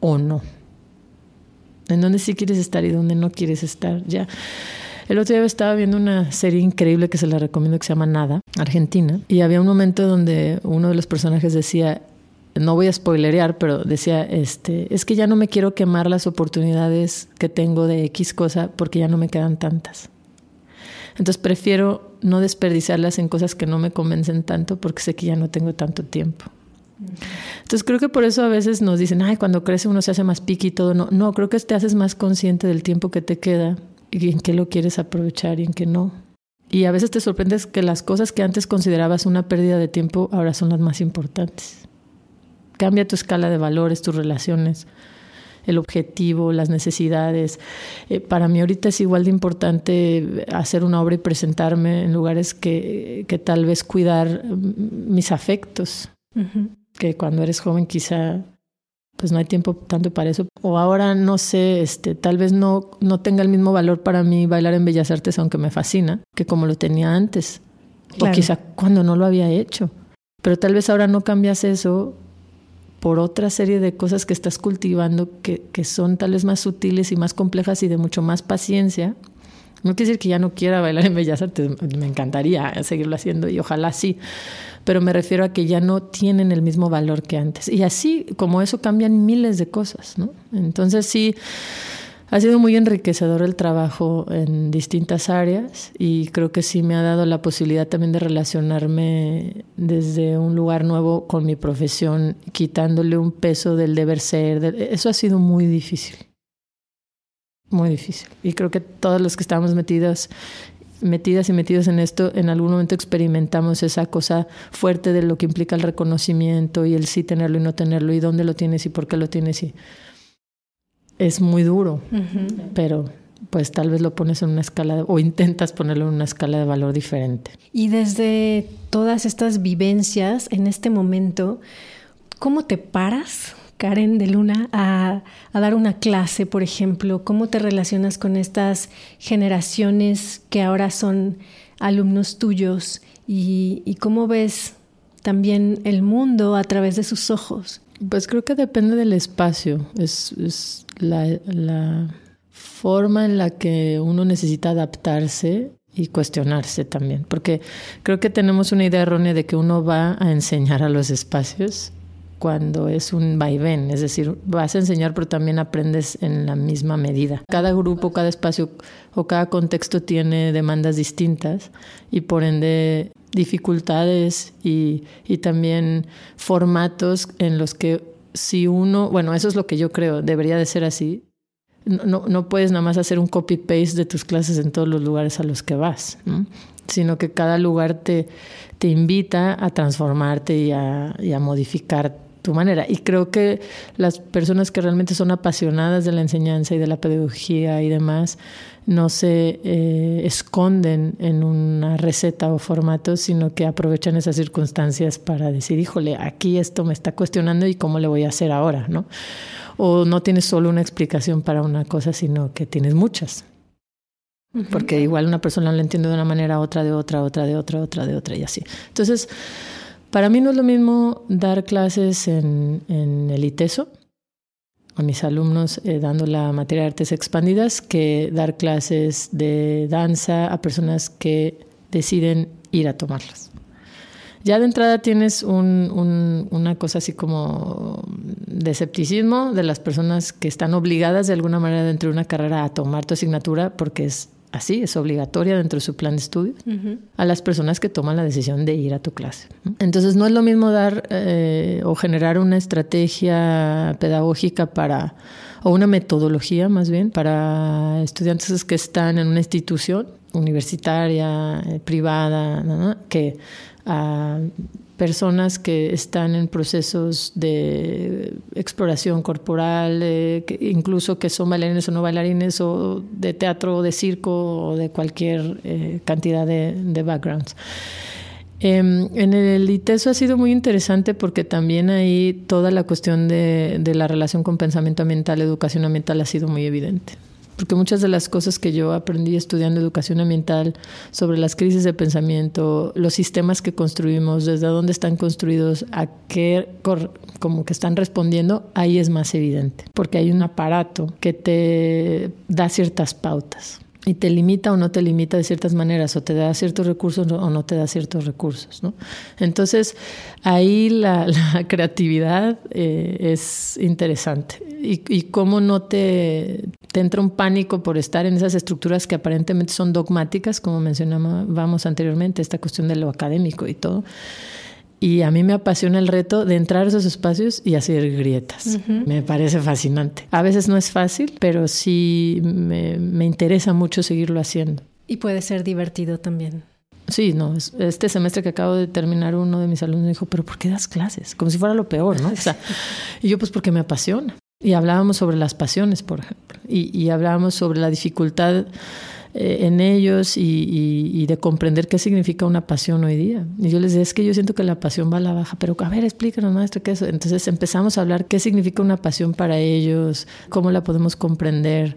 o no. En donde sí quieres estar y donde no quieres estar. Ya. El otro día estaba viendo una serie increíble que se la recomiendo que se llama Nada, Argentina, y había un momento donde uno de los personajes decía, no voy a spoilerear, pero decía, este, es que ya no me quiero quemar las oportunidades que tengo de X cosa porque ya no me quedan tantas. Entonces prefiero no desperdiciarlas en cosas que no me convencen tanto porque sé que ya no tengo tanto tiempo. Entonces creo que por eso a veces nos dicen, ay, cuando crece uno se hace más piqui y todo. No, no, creo que te haces más consciente del tiempo que te queda y en qué lo quieres aprovechar y en qué no. Y a veces te sorprendes que las cosas que antes considerabas una pérdida de tiempo ahora son las más importantes. Cambia tu escala de valores, tus relaciones, el objetivo, las necesidades. Eh, para mí ahorita es igual de importante hacer una obra y presentarme en lugares que, que tal vez cuidar mm, mis afectos, que cuando eres joven quizá pues no hay tiempo tanto para eso. O ahora no sé, este, tal vez no, no tenga el mismo valor para mí bailar en Bellas Artes, aunque me fascina, que como lo tenía antes. O quizá cuando no lo había hecho. Pero tal vez ahora no cambias eso por otra serie de cosas que estás cultivando que, que son tal vez más sutiles y más complejas y de mucho más paciencia. No quiere decir que ya no quiera bailar en Bellas Artes, me encantaría seguirlo haciendo y ojalá sí, pero me refiero a que ya no tienen el mismo valor que antes. Y así como eso cambian miles de cosas, ¿no? Entonces sí, ha sido muy enriquecedor el trabajo en distintas áreas y creo que sí me ha dado la posibilidad también de relacionarme desde un lugar nuevo con mi profesión, quitándole un peso del deber ser. eso ha sido muy difícil. Muy difícil. Y creo que todos los que estamos metidos metidas y metidos en esto, en algún momento experimentamos esa cosa fuerte de lo que implica el reconocimiento y el sí tenerlo y no tenerlo y dónde lo tienes y por qué lo tienes y es muy duro, pero pues tal vez lo pones en una escala o intentas ponerlo en una escala de valor diferente. Y desde todas estas vivencias en este momento, ¿cómo te paras, Karen de Luna, a, a, dar una clase, por ejemplo? ¿Cómo te relacionas con estas generaciones que ahora son alumnos tuyos? ¿Y, y cómo ves también el mundo a través de sus ojos? Pues creo que depende del espacio. Es, es la, la forma en la que uno necesita adaptarse y cuestionarse también, porque creo que tenemos una idea errónea de que uno va a enseñar a los espacios cuando es un vaivén, es decir, vas a enseñar pero también aprendes en la misma medida. Cada grupo, cada espacio o cada contexto tiene demandas distintas y por ende dificultades y, y también formatos en los que si uno, bueno, eso es lo que yo creo, debería de ser así. No, no puedes nada más hacer un copy-paste de tus clases en todos los lugares a los que vas, sino que cada lugar te, te invita a transformarte y a, y a modificar tu manera. Y creo que las personas que realmente son apasionadas de la enseñanza y de la pedagogía y demás, no se eh, esconden en una receta o formato, sino que aprovechan esas circunstancias para decir, híjole, aquí esto me está cuestionando y cómo le voy a hacer ahora, ¿no? O no tienes solo una explicación para una cosa, sino que tienes muchas. Porque igual una persona lo entiende de una manera, otra de otra, otra de otra, otra de otra y así. Entonces, para mí no es lo mismo dar clases en, el ITESO, a mis alumnos eh, dando la materia de artes expandidas, que dar clases de danza a personas que deciden ir a tomarlas. Ya de entrada tienes un, un, una cosa así como de escepticismo de las personas que están obligadas de alguna manera dentro de una carrera a tomar tu asignatura porque es así, es obligatoria dentro de su plan de estudio, a las personas que toman la decisión de ir a tu clase. Entonces no es lo mismo dar eh, o generar una estrategia pedagógica para, o una metodología más bien, para estudiantes que están en una institución universitaria, eh, privada, que a personas que están en procesos de exploración corporal, que incluso que son bailarines o no bailarines, o de teatro o de circo o de cualquier eh, cantidad de, backgrounds. Em, en el ITESO ha sido muy interesante porque también ahí toda la cuestión de la relación con pensamiento ambiental, educación ambiental ha sido muy evidente porque muchas de las cosas que yo aprendí estudiando educación ambiental sobre las crisis de pensamiento, los sistemas que construimos, desde dónde están construidos, a qué como que están respondiendo, ahí es más evidente, porque hay un aparato que te da ciertas pautas y te limita o no te limita de ciertas maneras, o te da ciertos recursos o no te da ciertos recursos. ¿no? Entonces, ahí la, creatividad eh, es interesante. Y, y cómo no te, te, entra un pánico por estar en esas estructuras que aparentemente son dogmáticas, como mencionábamos anteriormente, esta cuestión de lo académico y todo y a mí me apasiona el reto de entrar a esos espacios y hacer grietas. Me parece fascinante. A veces no es fácil, pero sí me, me, interesa mucho seguirlo haciendo. Y puede ser divertido también. Sí, no, este semestre que acabo de terminar, uno de mis alumnos dijo, pero ¿por qué das clases? Como si fuera lo peor, ¿no? O sea, y yo pues porque me apasiona. Y hablábamos sobre las pasiones, por ejemplo, y, y hablábamos sobre la dificultad eh, en ellos y, de comprender qué significa una pasión hoy día. Y yo les decía, es que yo siento que la pasión va a la baja, pero a ver, explícanos, maestro, qué es. Entonces empezamos a hablar qué significa una pasión para ellos, cómo la podemos comprender.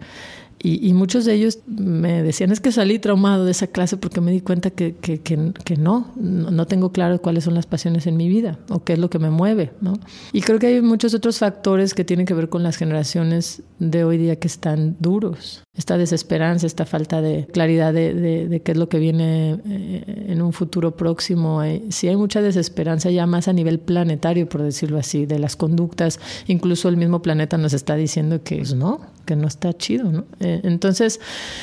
Y, muchos de ellos me decían, es que salí traumado de esa clase porque me di cuenta que, que, que, no, no tengo claro cuáles son las pasiones en mi vida o qué es lo que me mueve. ¿no? Y creo que hay muchos otros factores que tienen que ver con las generaciones de hoy día que están duros. Esta desesperanza, esta falta de claridad de, de, qué es lo que viene eh, en un futuro próximo. Sí hay mucha desesperanza ya más a nivel planetario, por decirlo así, de las conductas. Incluso el mismo planeta nos está diciendo que pues no, que no está chido. ¿no? Eh, entonces,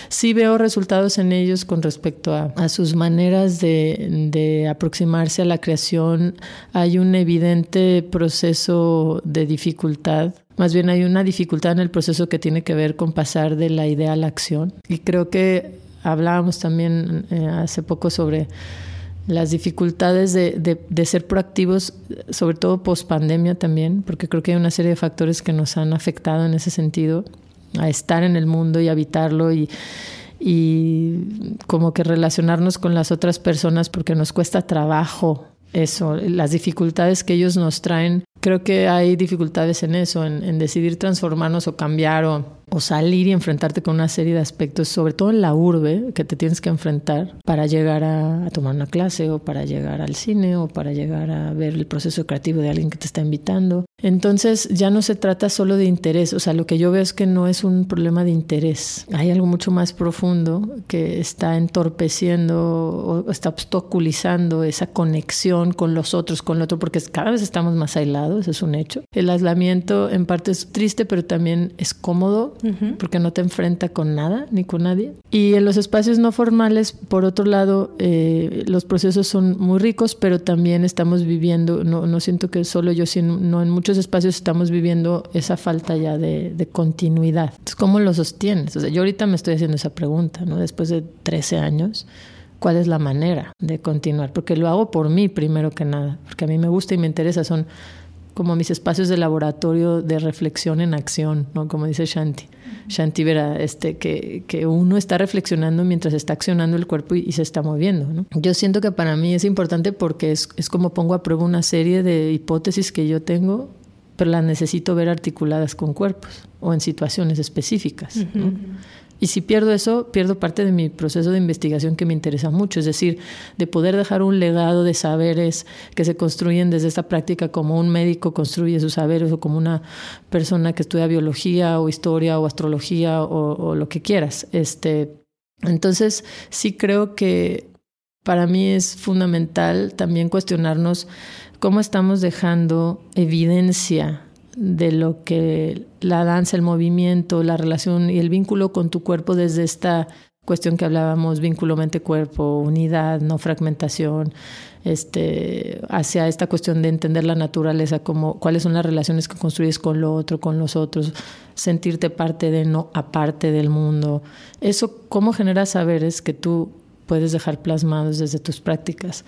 sí veo resultados en ellos con respecto a, sus maneras de, aproximarse a la creación. Hay un evidente proceso de dificultad más bien hay una dificultad en el proceso que tiene que ver con pasar de la idea a la acción. Y creo que hablábamos también eh, hace poco sobre las dificultades de, de, ser proactivos, sobre todo post pandemia también, porque creo que hay una serie de factores que nos han afectado en ese sentido a estar en el mundo y habitarlo y, y como que relacionarnos con las otras personas porque nos cuesta trabajo eso, las dificultades que ellos nos traen. Creo que hay dificultades en eso, en, en decidir transformarnos o cambiar o o salir y enfrentarte con una serie de aspectos, sobre todo en la urbe, que te tienes que enfrentar para llegar a, tomar una clase o para llegar al cine o para llegar a ver el proceso creativo de alguien que te está invitando. Entonces ya no se trata solo de interés, o sea, lo que yo veo es que no es un problema de interés, hay algo mucho más profundo que está entorpeciendo o está obstaculizando esa conexión con los otros, con el otro, porque cada vez estamos más aislados, es un hecho. El aislamiento en parte es triste, pero también es cómodo porque no te enfrenta con nada ni con nadie. Y en los espacios no formales, por otro lado, eh, los procesos son muy ricos, pero también estamos viviendo, no, no siento que solo yo, sino en muchos espacios estamos viviendo esa falta ya de, de continuidad. Entonces, ¿cómo lo sostienes? O sea, yo ahorita me estoy haciendo esa pregunta, ¿no? Después de 13 años cuál es la manera de continuar, porque lo hago por mí primero que nada, porque a mí me gusta y me interesa, son como mis espacios de laboratorio de reflexión en acción, ¿no? Como dice Shanti. Shanti verá este, que, que, uno está reflexionando mientras está accionando el cuerpo y, se está moviendo. ¿no? Yo siento que para mí es importante porque es, es como pongo a prueba una serie de hipótesis que yo tengo, pero las necesito ver articuladas con cuerpos o en situaciones específicas. ¿no? Y si pierdo eso, pierdo parte de mi proceso de investigación que me interesa mucho, es decir, de poder dejar un legado de saberes que se construyen desde esta práctica como un médico construye sus saberes o como una persona que estudia biología o historia o astrología o, lo que quieras. Este, entonces, sí creo que para mí es fundamental también cuestionarnos cómo estamos dejando evidencia de lo que la danza, el movimiento, la relación y el vínculo con tu cuerpo desde esta cuestión que hablábamos, vínculo mente-cuerpo, unidad, no fragmentación, este, hacia esta cuestión de entender la naturaleza, como cuáles son las relaciones que construyes con lo otro, con los otros, sentirte parte de, no aparte del mundo. Eso, cómo genera saberes que tú puedes dejar plasmados desde tus prácticas.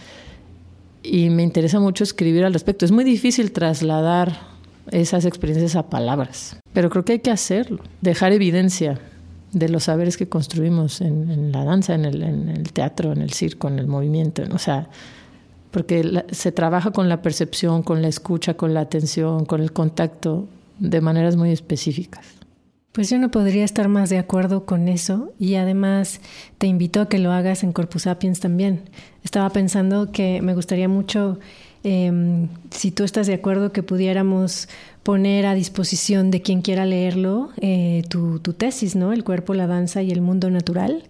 Y me interesa mucho escribir al respecto. Es muy difícil trasladar esas experiencias a palabras. Pero creo que hay que hacerlo, dejar evidencia de los saberes que construimos en, la danza, en el, teatro, en el circo, en el movimiento. O sea, porque se trabaja con la percepción, con la escucha, con la atención, con el contacto de maneras muy específicas. Pues yo no podría estar más de acuerdo con eso y además te invito a que lo hagas en Corpus Sapiens también. Estaba pensando que me gustaría mucho, em, si tú estás de acuerdo, que pudiéramos poner a disposición de quien quiera leerlo eh, tu, tu tesis, ¿no? El cuerpo, la danza y el mundo natural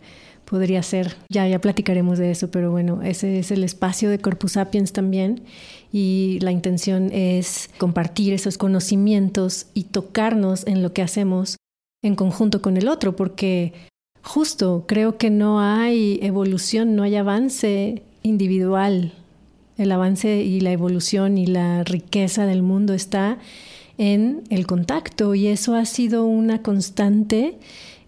podría ser. Ya, ya platicaremos de eso, pero bueno, ese es el espacio de Corpus Sapiens también y la intención es compartir esos conocimientos y tocarnos en lo que hacemos en conjunto con el otro, porque justo creo que no hay evolución, no hay avance individual. El avance y la evolución y la riqueza del mundo está en el contacto y eso ha sido una constante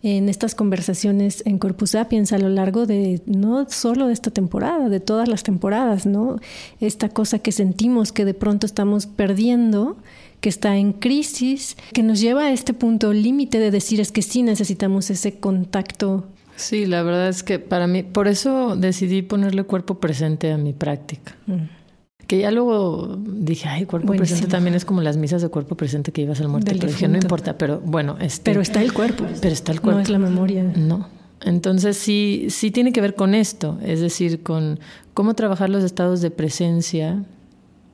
en estas conversaciones en Corpus Sapiens a lo largo de no solo de esta temporada, de todas las temporadas, ¿no? Esta cosa que sentimos que de pronto estamos perdiendo, que está en crisis, que nos lleva a este punto límite de decir es que sí necesitamos ese contacto. Sí, la verdad es que para mí, por eso decidí ponerle cuerpo presente a mi práctica. Mm. Que ya luego dije, ay, cuerpo presente también es como las misas de cuerpo presente que ibas al muerto. Pero dije, no importa, pero bueno. Este, pero está el cuerpo. Pero está el cuerpo. No es la memoria. No. Entonces sí, sí tiene que ver con esto, es decir, con cómo trabajar los estados de presencia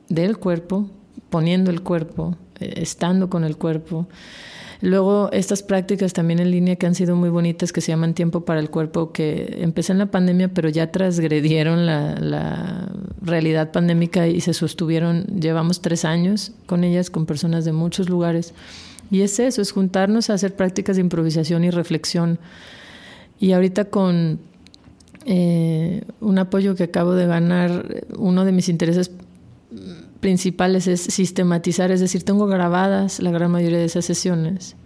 del cuerpo, poniendo el cuerpo, eh, estando con el cuerpo. Luego, estas prácticas también en línea que han sido muy bonitas, que se llaman Tiempo para el Cuerpo, que empecé en la pandemia, pero ya transgredieron la, realidad pandémica y se sostuvieron, llevamos tres años con ellas, con personas de muchos lugares. Y es eso, es juntarnos a hacer prácticas de improvisación y reflexión. Y ahorita con eh, un apoyo que acabo de ganar, uno de mis intereses principales es sistematizar, es decir, tengo grabadas la gran mayoría de esas sesiones.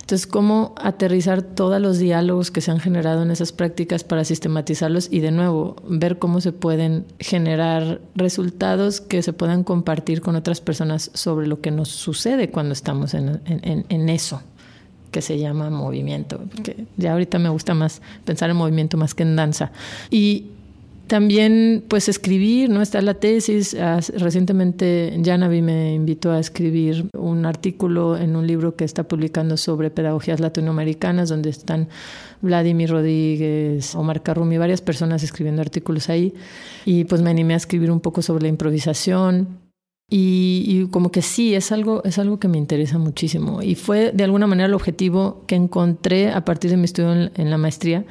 Entonces, ¿cómo aterrizar todos los diálogos que se han generado en esas prácticas para sistematizarlos y de nuevo ver cómo se pueden generar resultados que se puedan compartir con otras personas sobre lo que nos sucede cuando estamos en, en eso? que se llama movimiento, porque ya ahorita me gusta más pensar en movimiento más que en danza. Y también, pues escribir, ¿no? Está la tesis. Recientemente Janavi me invitó a escribir un artículo en un libro que está publicando sobre pedagogías latinoamericanas, donde están Vladimir Rodríguez, Omar Carrumi, varias personas escribiendo artículos ahí. Y pues me animé a escribir un poco sobre la improvisación. Y, como que sí, es algo, es algo que me interesa muchísimo. Y fue de alguna manera el objetivo que encontré a partir de mi estudio en la maestría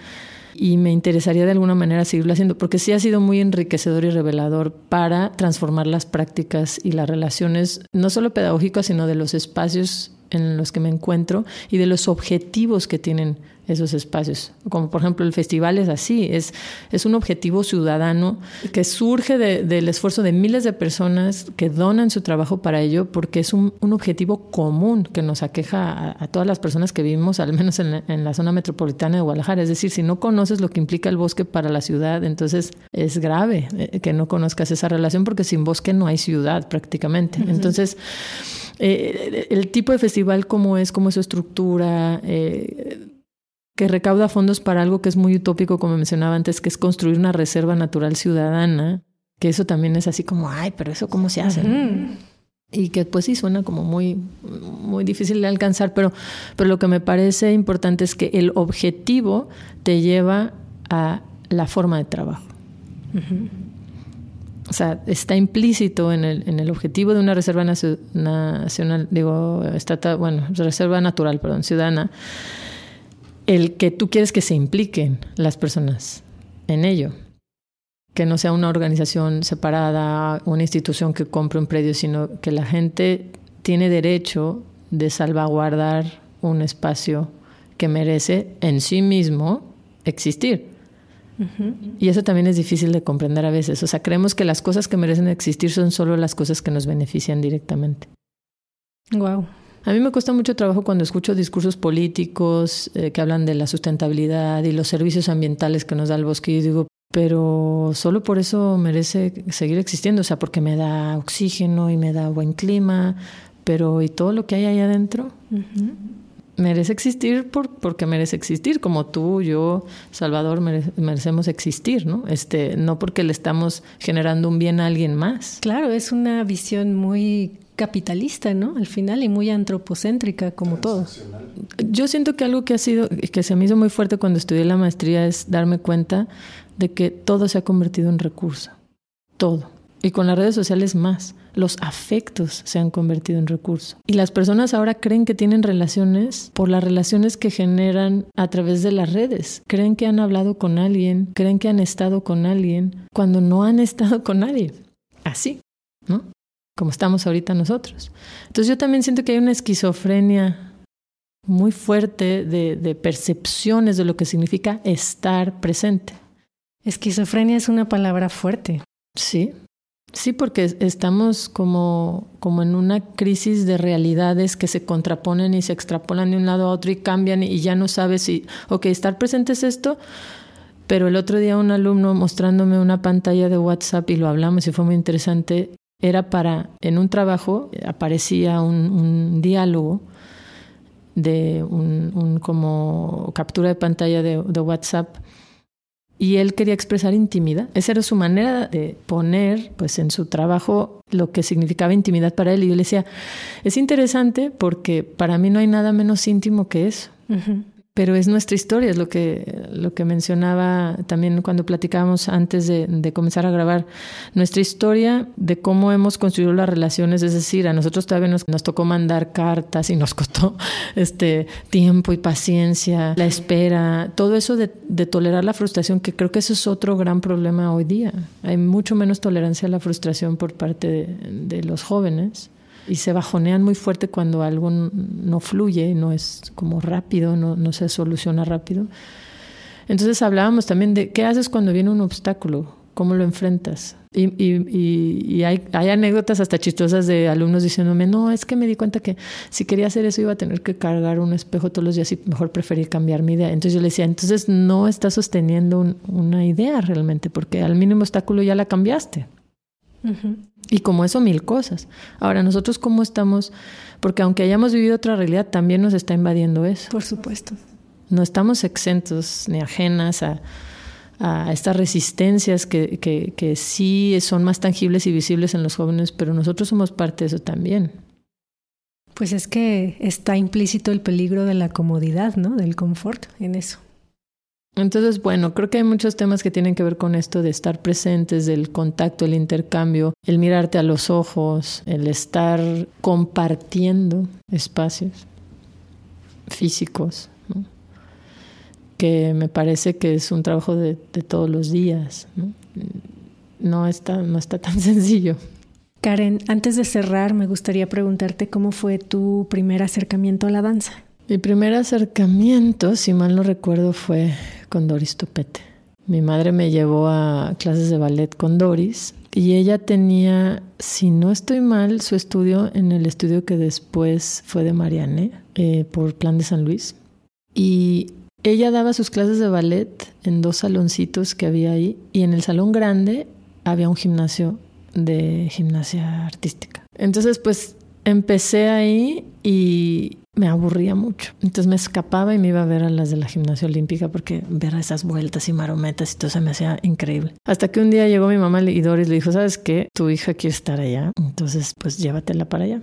y me interesaría de alguna manera seguirlo haciendo, porque sí ha sido muy enriquecedor y revelador para transformar las prácticas y las relaciones, no solo pedagógicas, sino de los espacios en los que me encuentro y de los objetivos que tienen esos espacios. Como por ejemplo el festival es así, es, es un objetivo ciudadano que surge del esfuerzo de miles de personas que donan su trabajo para ello porque es un, objetivo común que nos aqueja a, todas las personas que vivimos, al menos en la, zona metropolitana de Guadalajara. Es decir, si no conoces lo que implica el bosque para la ciudad, entonces es grave eh, que no conozcas esa relación porque sin bosque no hay ciudad prácticamente. Entonces, eh, el tipo de festival, cómo es, cómo es su estructura, eh, que recauda fondos para algo que es muy utópico, como mencionaba antes, que es construir una reserva natural ciudadana, que eso también es así como, ay, pero eso cómo se hace. Y que pues sí suena como muy, muy difícil de alcanzar, pero, pero lo que me parece importante es que el objetivo te lleva a la forma de trabajo. O sea, está implícito en el, en el objetivo de una reserva nacional, digo, estatal, bueno, reserva natural, perdón, ciudadana, el que tú quieres que se impliquen las personas en ello. Que no sea una organización separada, una institución que compre un predio, sino que la gente tiene derecho de salvaguardar un espacio que merece en sí mismo existir. Y eso también es difícil de comprender a veces. O sea, creemos que las cosas que merecen existir son solo las cosas que nos benefician directamente. Wow. A mí me cuesta mucho trabajo cuando escucho discursos políticos eh, que hablan de la sustentabilidad y los servicios ambientales que nos da el bosque y digo, pero solo por eso merece seguir existiendo, o sea, porque me da oxígeno y me da buen clima, pero ¿y todo lo que hay ahí adentro? Merece existir por, porque merece existir, como tú, yo, Salvador, merecemos existir, ¿no? Este, no porque le estamos generando un bien a alguien más. Claro, es una visión muy capitalista, ¿no? Al final y muy antropocéntrica como todo. Yo siento que algo que ha sido que se me hizo muy fuerte cuando estudié la maestría es darme cuenta de que todo se ha convertido en recurso. Todo. Y con las redes sociales más. Los afectos se han convertido en recurso. Y las personas ahora creen que tienen relaciones por las relaciones que generan a través de las redes. Creen que han hablado con alguien, creen que han estado con alguien, cuando no han estado con nadie. Así, ¿no? como estamos ahorita nosotros. Entonces yo también siento que hay una esquizofrenia muy fuerte de, de, percepciones de lo que significa estar presente. Esquizofrenia es una palabra fuerte. Sí, sí, porque estamos como, como en una crisis de realidades que se contraponen y se extrapolan de un lado a otro y cambian y ya no sabes si, ok, estar presente es esto, pero el otro día un alumno mostrándome una pantalla de WhatsApp y lo hablamos y fue muy interesante, era para, en un trabajo aparecía un, diálogo de un, como captura de pantalla de, WhatsApp y él quería expresar intimidad. Esa era su manera de poner pues en su trabajo lo que significaba intimidad para él. Y yo le decía, es interesante porque para mí no hay nada menos íntimo que eso pero es nuestra historia, es lo que, lo que mencionaba también cuando platicábamos antes de, comenzar a grabar, nuestra historia de cómo hemos construido las relaciones, es decir, a nosotros todavía nos, nos tocó mandar cartas y nos costó este tiempo y paciencia, la espera, todo eso de, de tolerar la frustración, que creo que eso es otro gran problema hoy día. Hay mucho menos tolerancia a la frustración por parte de los jóvenes y se bajonean muy fuerte cuando algo no fluye, no es como rápido, no, no se soluciona rápido. Entonces hablábamos también de qué haces cuando viene un obstáculo, cómo lo enfrentas. Y, y, y hay, hay, anécdotas hasta chistosas de alumnos diciéndome, no, es que me di cuenta que si quería hacer eso iba a tener que cargar un espejo todos los días y mejor preferí cambiar mi idea. Entonces yo le decía, entonces no estás sosteniendo una idea realmente, porque al mínimo obstáculo ya la cambiaste. Y como eso, mil cosas. Ahora, nosotros cómo estamos, porque aunque hayamos vivido otra realidad, también nos está invadiendo eso. Por supuesto. No estamos exentos ni ajenas a, a estas resistencias que, que, que sí son más tangibles y visibles en los jóvenes, pero nosotros somos parte de eso también. Pues es que está implícito el peligro de la comodidad, ¿no? Del confort en eso. Entonces, bueno, creo que hay muchos temas que tienen que ver con esto de estar presentes, del contacto, el intercambio, el mirarte a los ojos, el estar compartiendo espacios físicos, que me parece que es un trabajo de, de todos los días. ¿no? No, está, no está tan sencillo. Karen, antes de cerrar, me gustaría preguntarte cómo fue tu primer acercamiento a la danza. Mi primer acercamiento, si mal no recuerdo, fue con Doris Topete. Mi madre me llevó a clases de ballet con Doris y ella tenía, si no estoy mal, su estudio en el estudio que después fue de Marianne eh, por Plan de San Luis. Y ella daba sus clases de ballet en dos saloncitos que había ahí y en el salón grande había un gimnasio de gimnasia artística. Entonces, pues empecé ahí y me aburría mucho. Entonces me escapaba y me iba a ver a las de la gimnasia olímpica porque ver esas vueltas y marometas y todo se me hacía increíble. Hasta que un día llegó mi mamá y Doris le dijo, ¿sabes qué? Tu hija quiere estar allá, entonces pues llévatela para allá.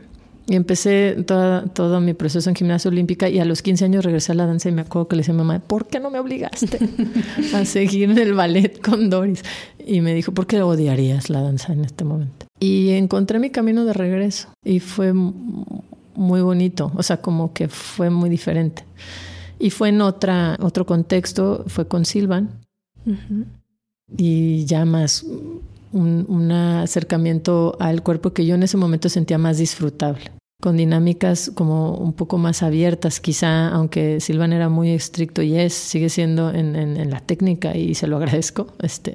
Y empecé todo mi proceso en gimnasia olímpica y a los 15 años regresé a la danza y me acuerdo que le decía a mi mamá, ¿por qué no me obligaste a seguir el ballet con Doris? Y me dijo, ¿por qué odiarías la danza en este momento? Y encontré mi camino de regreso y fue muy bonito, o sea, como que fue muy diferente. Y fue en otra, otro contexto, fue con Silvan. Y ya más un, un, acercamiento al cuerpo que yo en ese momento sentía más disfrutable, con dinámicas como un poco más abiertas, quizá, aunque Silvan era muy estricto y es, sigue siendo en, en, en la técnica y se lo agradezco. Este,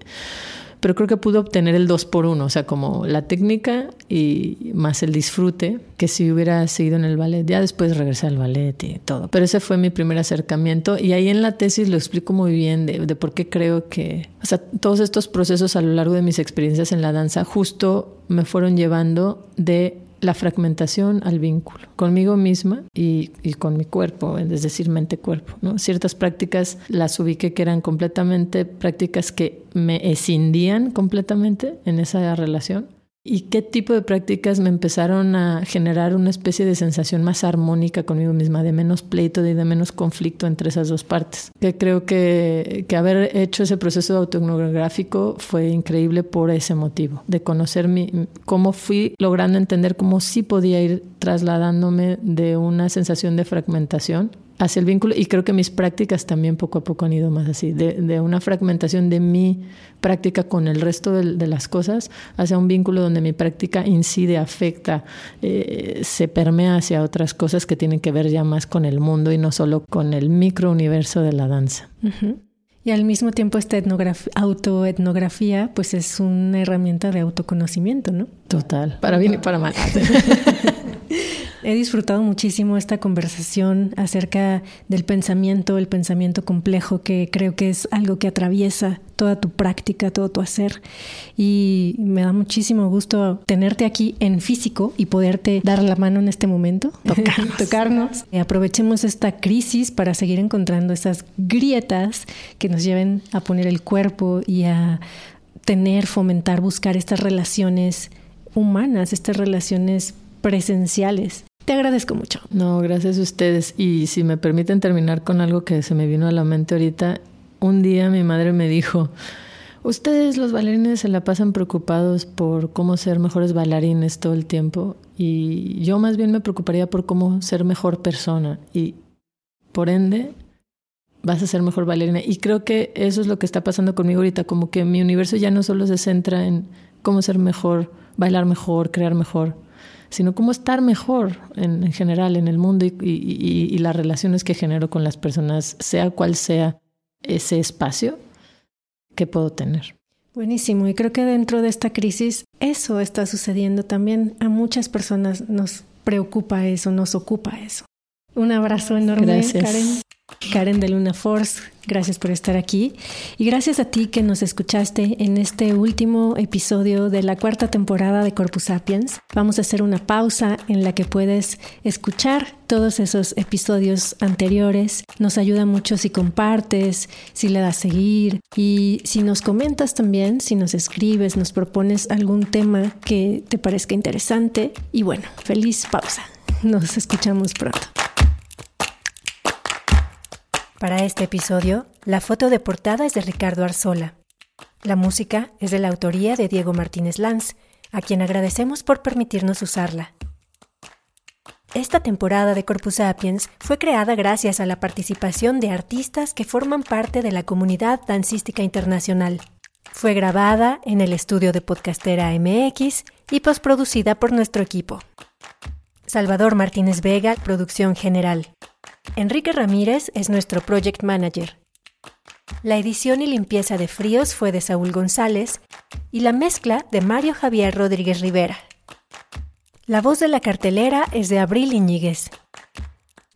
pero creo que pudo obtener el dos por uno, o sea, como la técnica y más el disfrute, que si hubiera seguido en el ballet, ya después regresé al ballet y todo. Pero ese fue mi primer acercamiento y ahí en la tesis lo explico muy bien de, de por qué creo que, o sea, todos estos procesos a lo largo de mis experiencias en la danza justo me fueron llevando de la fragmentación al vínculo conmigo misma y, con mi cuerpo, es decir, mente-cuerpo. Ciertas prácticas las ubiqué que eran completamente prácticas que me escindían completamente en esa relación y qué tipo de prácticas me empezaron a generar una especie de sensación más armónica conmigo misma, de menos pleito y de menos conflicto entre esas dos partes. Que creo que, que haber hecho ese proceso autoetnográfico fue increíble por ese motivo, de conocer mi, cómo fui logrando entender cómo sí podía ir trasladándome de una sensación de fragmentación hacia el vínculo y creo que mis prácticas también poco a poco han ido más así, de, una fragmentación de mi práctica con el resto de, las cosas hacia un vínculo donde mi práctica incide, afecta, eh, se permea hacia otras cosas que tienen que ver ya más con el mundo y no solo con el microuniverso de la danza. Y al mismo tiempo esta autoetnografía pues es una herramienta de autoconocimiento, ¿no? Total, para bien y para mal. He disfrutado muchísimo esta conversación acerca del pensamiento, el pensamiento complejo, que creo que es algo que atraviesa toda tu práctica, todo tu hacer. Y me da muchísimo gusto tenerte aquí en físico y poderte dar la mano en este momento, tocarnos. tocarnos. aprovechemos esta crisis para seguir encontrando esas grietas que nos lleven a poner el cuerpo y a tener, fomentar, buscar estas relaciones humanas, estas relaciones presenciales te agradezco mucho. No, gracias a ustedes. Y si me permiten terminar con algo que se me vino a la mente ahorita, un día mi madre me dijo, ustedes los bailarines se la pasan preocupados por cómo ser mejores bailarines todo el tiempo y yo más bien me preocuparía por cómo ser mejor persona y por ende vas a ser mejor bailarina. Y creo que eso es lo que está pasando conmigo ahorita, como que mi universo ya no solo se centra en cómo ser mejor, bailar mejor, crear mejor, sino cómo estar mejor en, general en el mundo y, las relaciones que genero con las personas, sea cual sea ese espacio que puedo tener. Buenísimo, y creo que dentro de esta crisis eso está sucediendo también. A muchas personas nos preocupa eso, nos ocupa eso. Un abrazo enorme, Karen. Karen de Luna Force, gracias por estar aquí y gracias a ti que nos escuchaste en este último episodio de la cuarta temporada de Corpus Sapiens. Vamos a hacer una pausa en la que puedes escuchar todos esos episodios anteriores. Nos ayuda mucho si compartes, si le das seguir y si nos comentas también, si nos escribes, nos propones algún tema que te parezca interesante. Y bueno, feliz pausa. Nos escuchamos pronto. Para este episodio, la foto de portada es de Ricardo Arzola. La música es de la autoría de Diego Martínez Lanz, a quien agradecemos por permitirnos usarla. Esta temporada de Corpus Sapiens fue creada gracias a la participación de artistas que forman parte de la comunidad dancística internacional. Fue grabada en el estudio de Podcastera MX y postproducida por nuestro equipo. Salvador Martínez Vega, producción general. Enrique Ramírez es nuestro Project Manager. La edición y limpieza de fríos fue de Saúl González y la mezcla de Mario Javier Rodríguez Rivera. La voz de la cartelera es de Abril Iñiguez.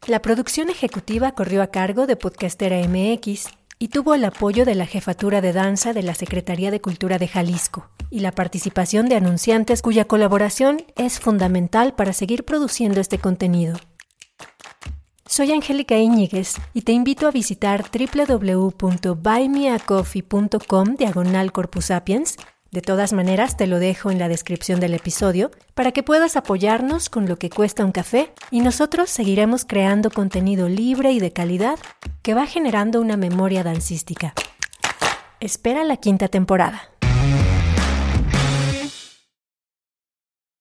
La producción ejecutiva corrió a cargo de Podcastera MX y tuvo el apoyo de la Jefatura de Danza de la Secretaría de Cultura de Jalisco y la participación de anunciantes cuya colaboración es fundamental para seguir produciendo este contenido. Soy Angélica Íñiguez y te invito a visitar www.buymeacoffee.com diagonal corpus sapiens. De todas maneras, te lo dejo en la descripción del episodio para que puedas apoyarnos con lo que cuesta un café y nosotros seguiremos creando contenido libre y de calidad que va generando una memoria dancística. Espera la quinta temporada.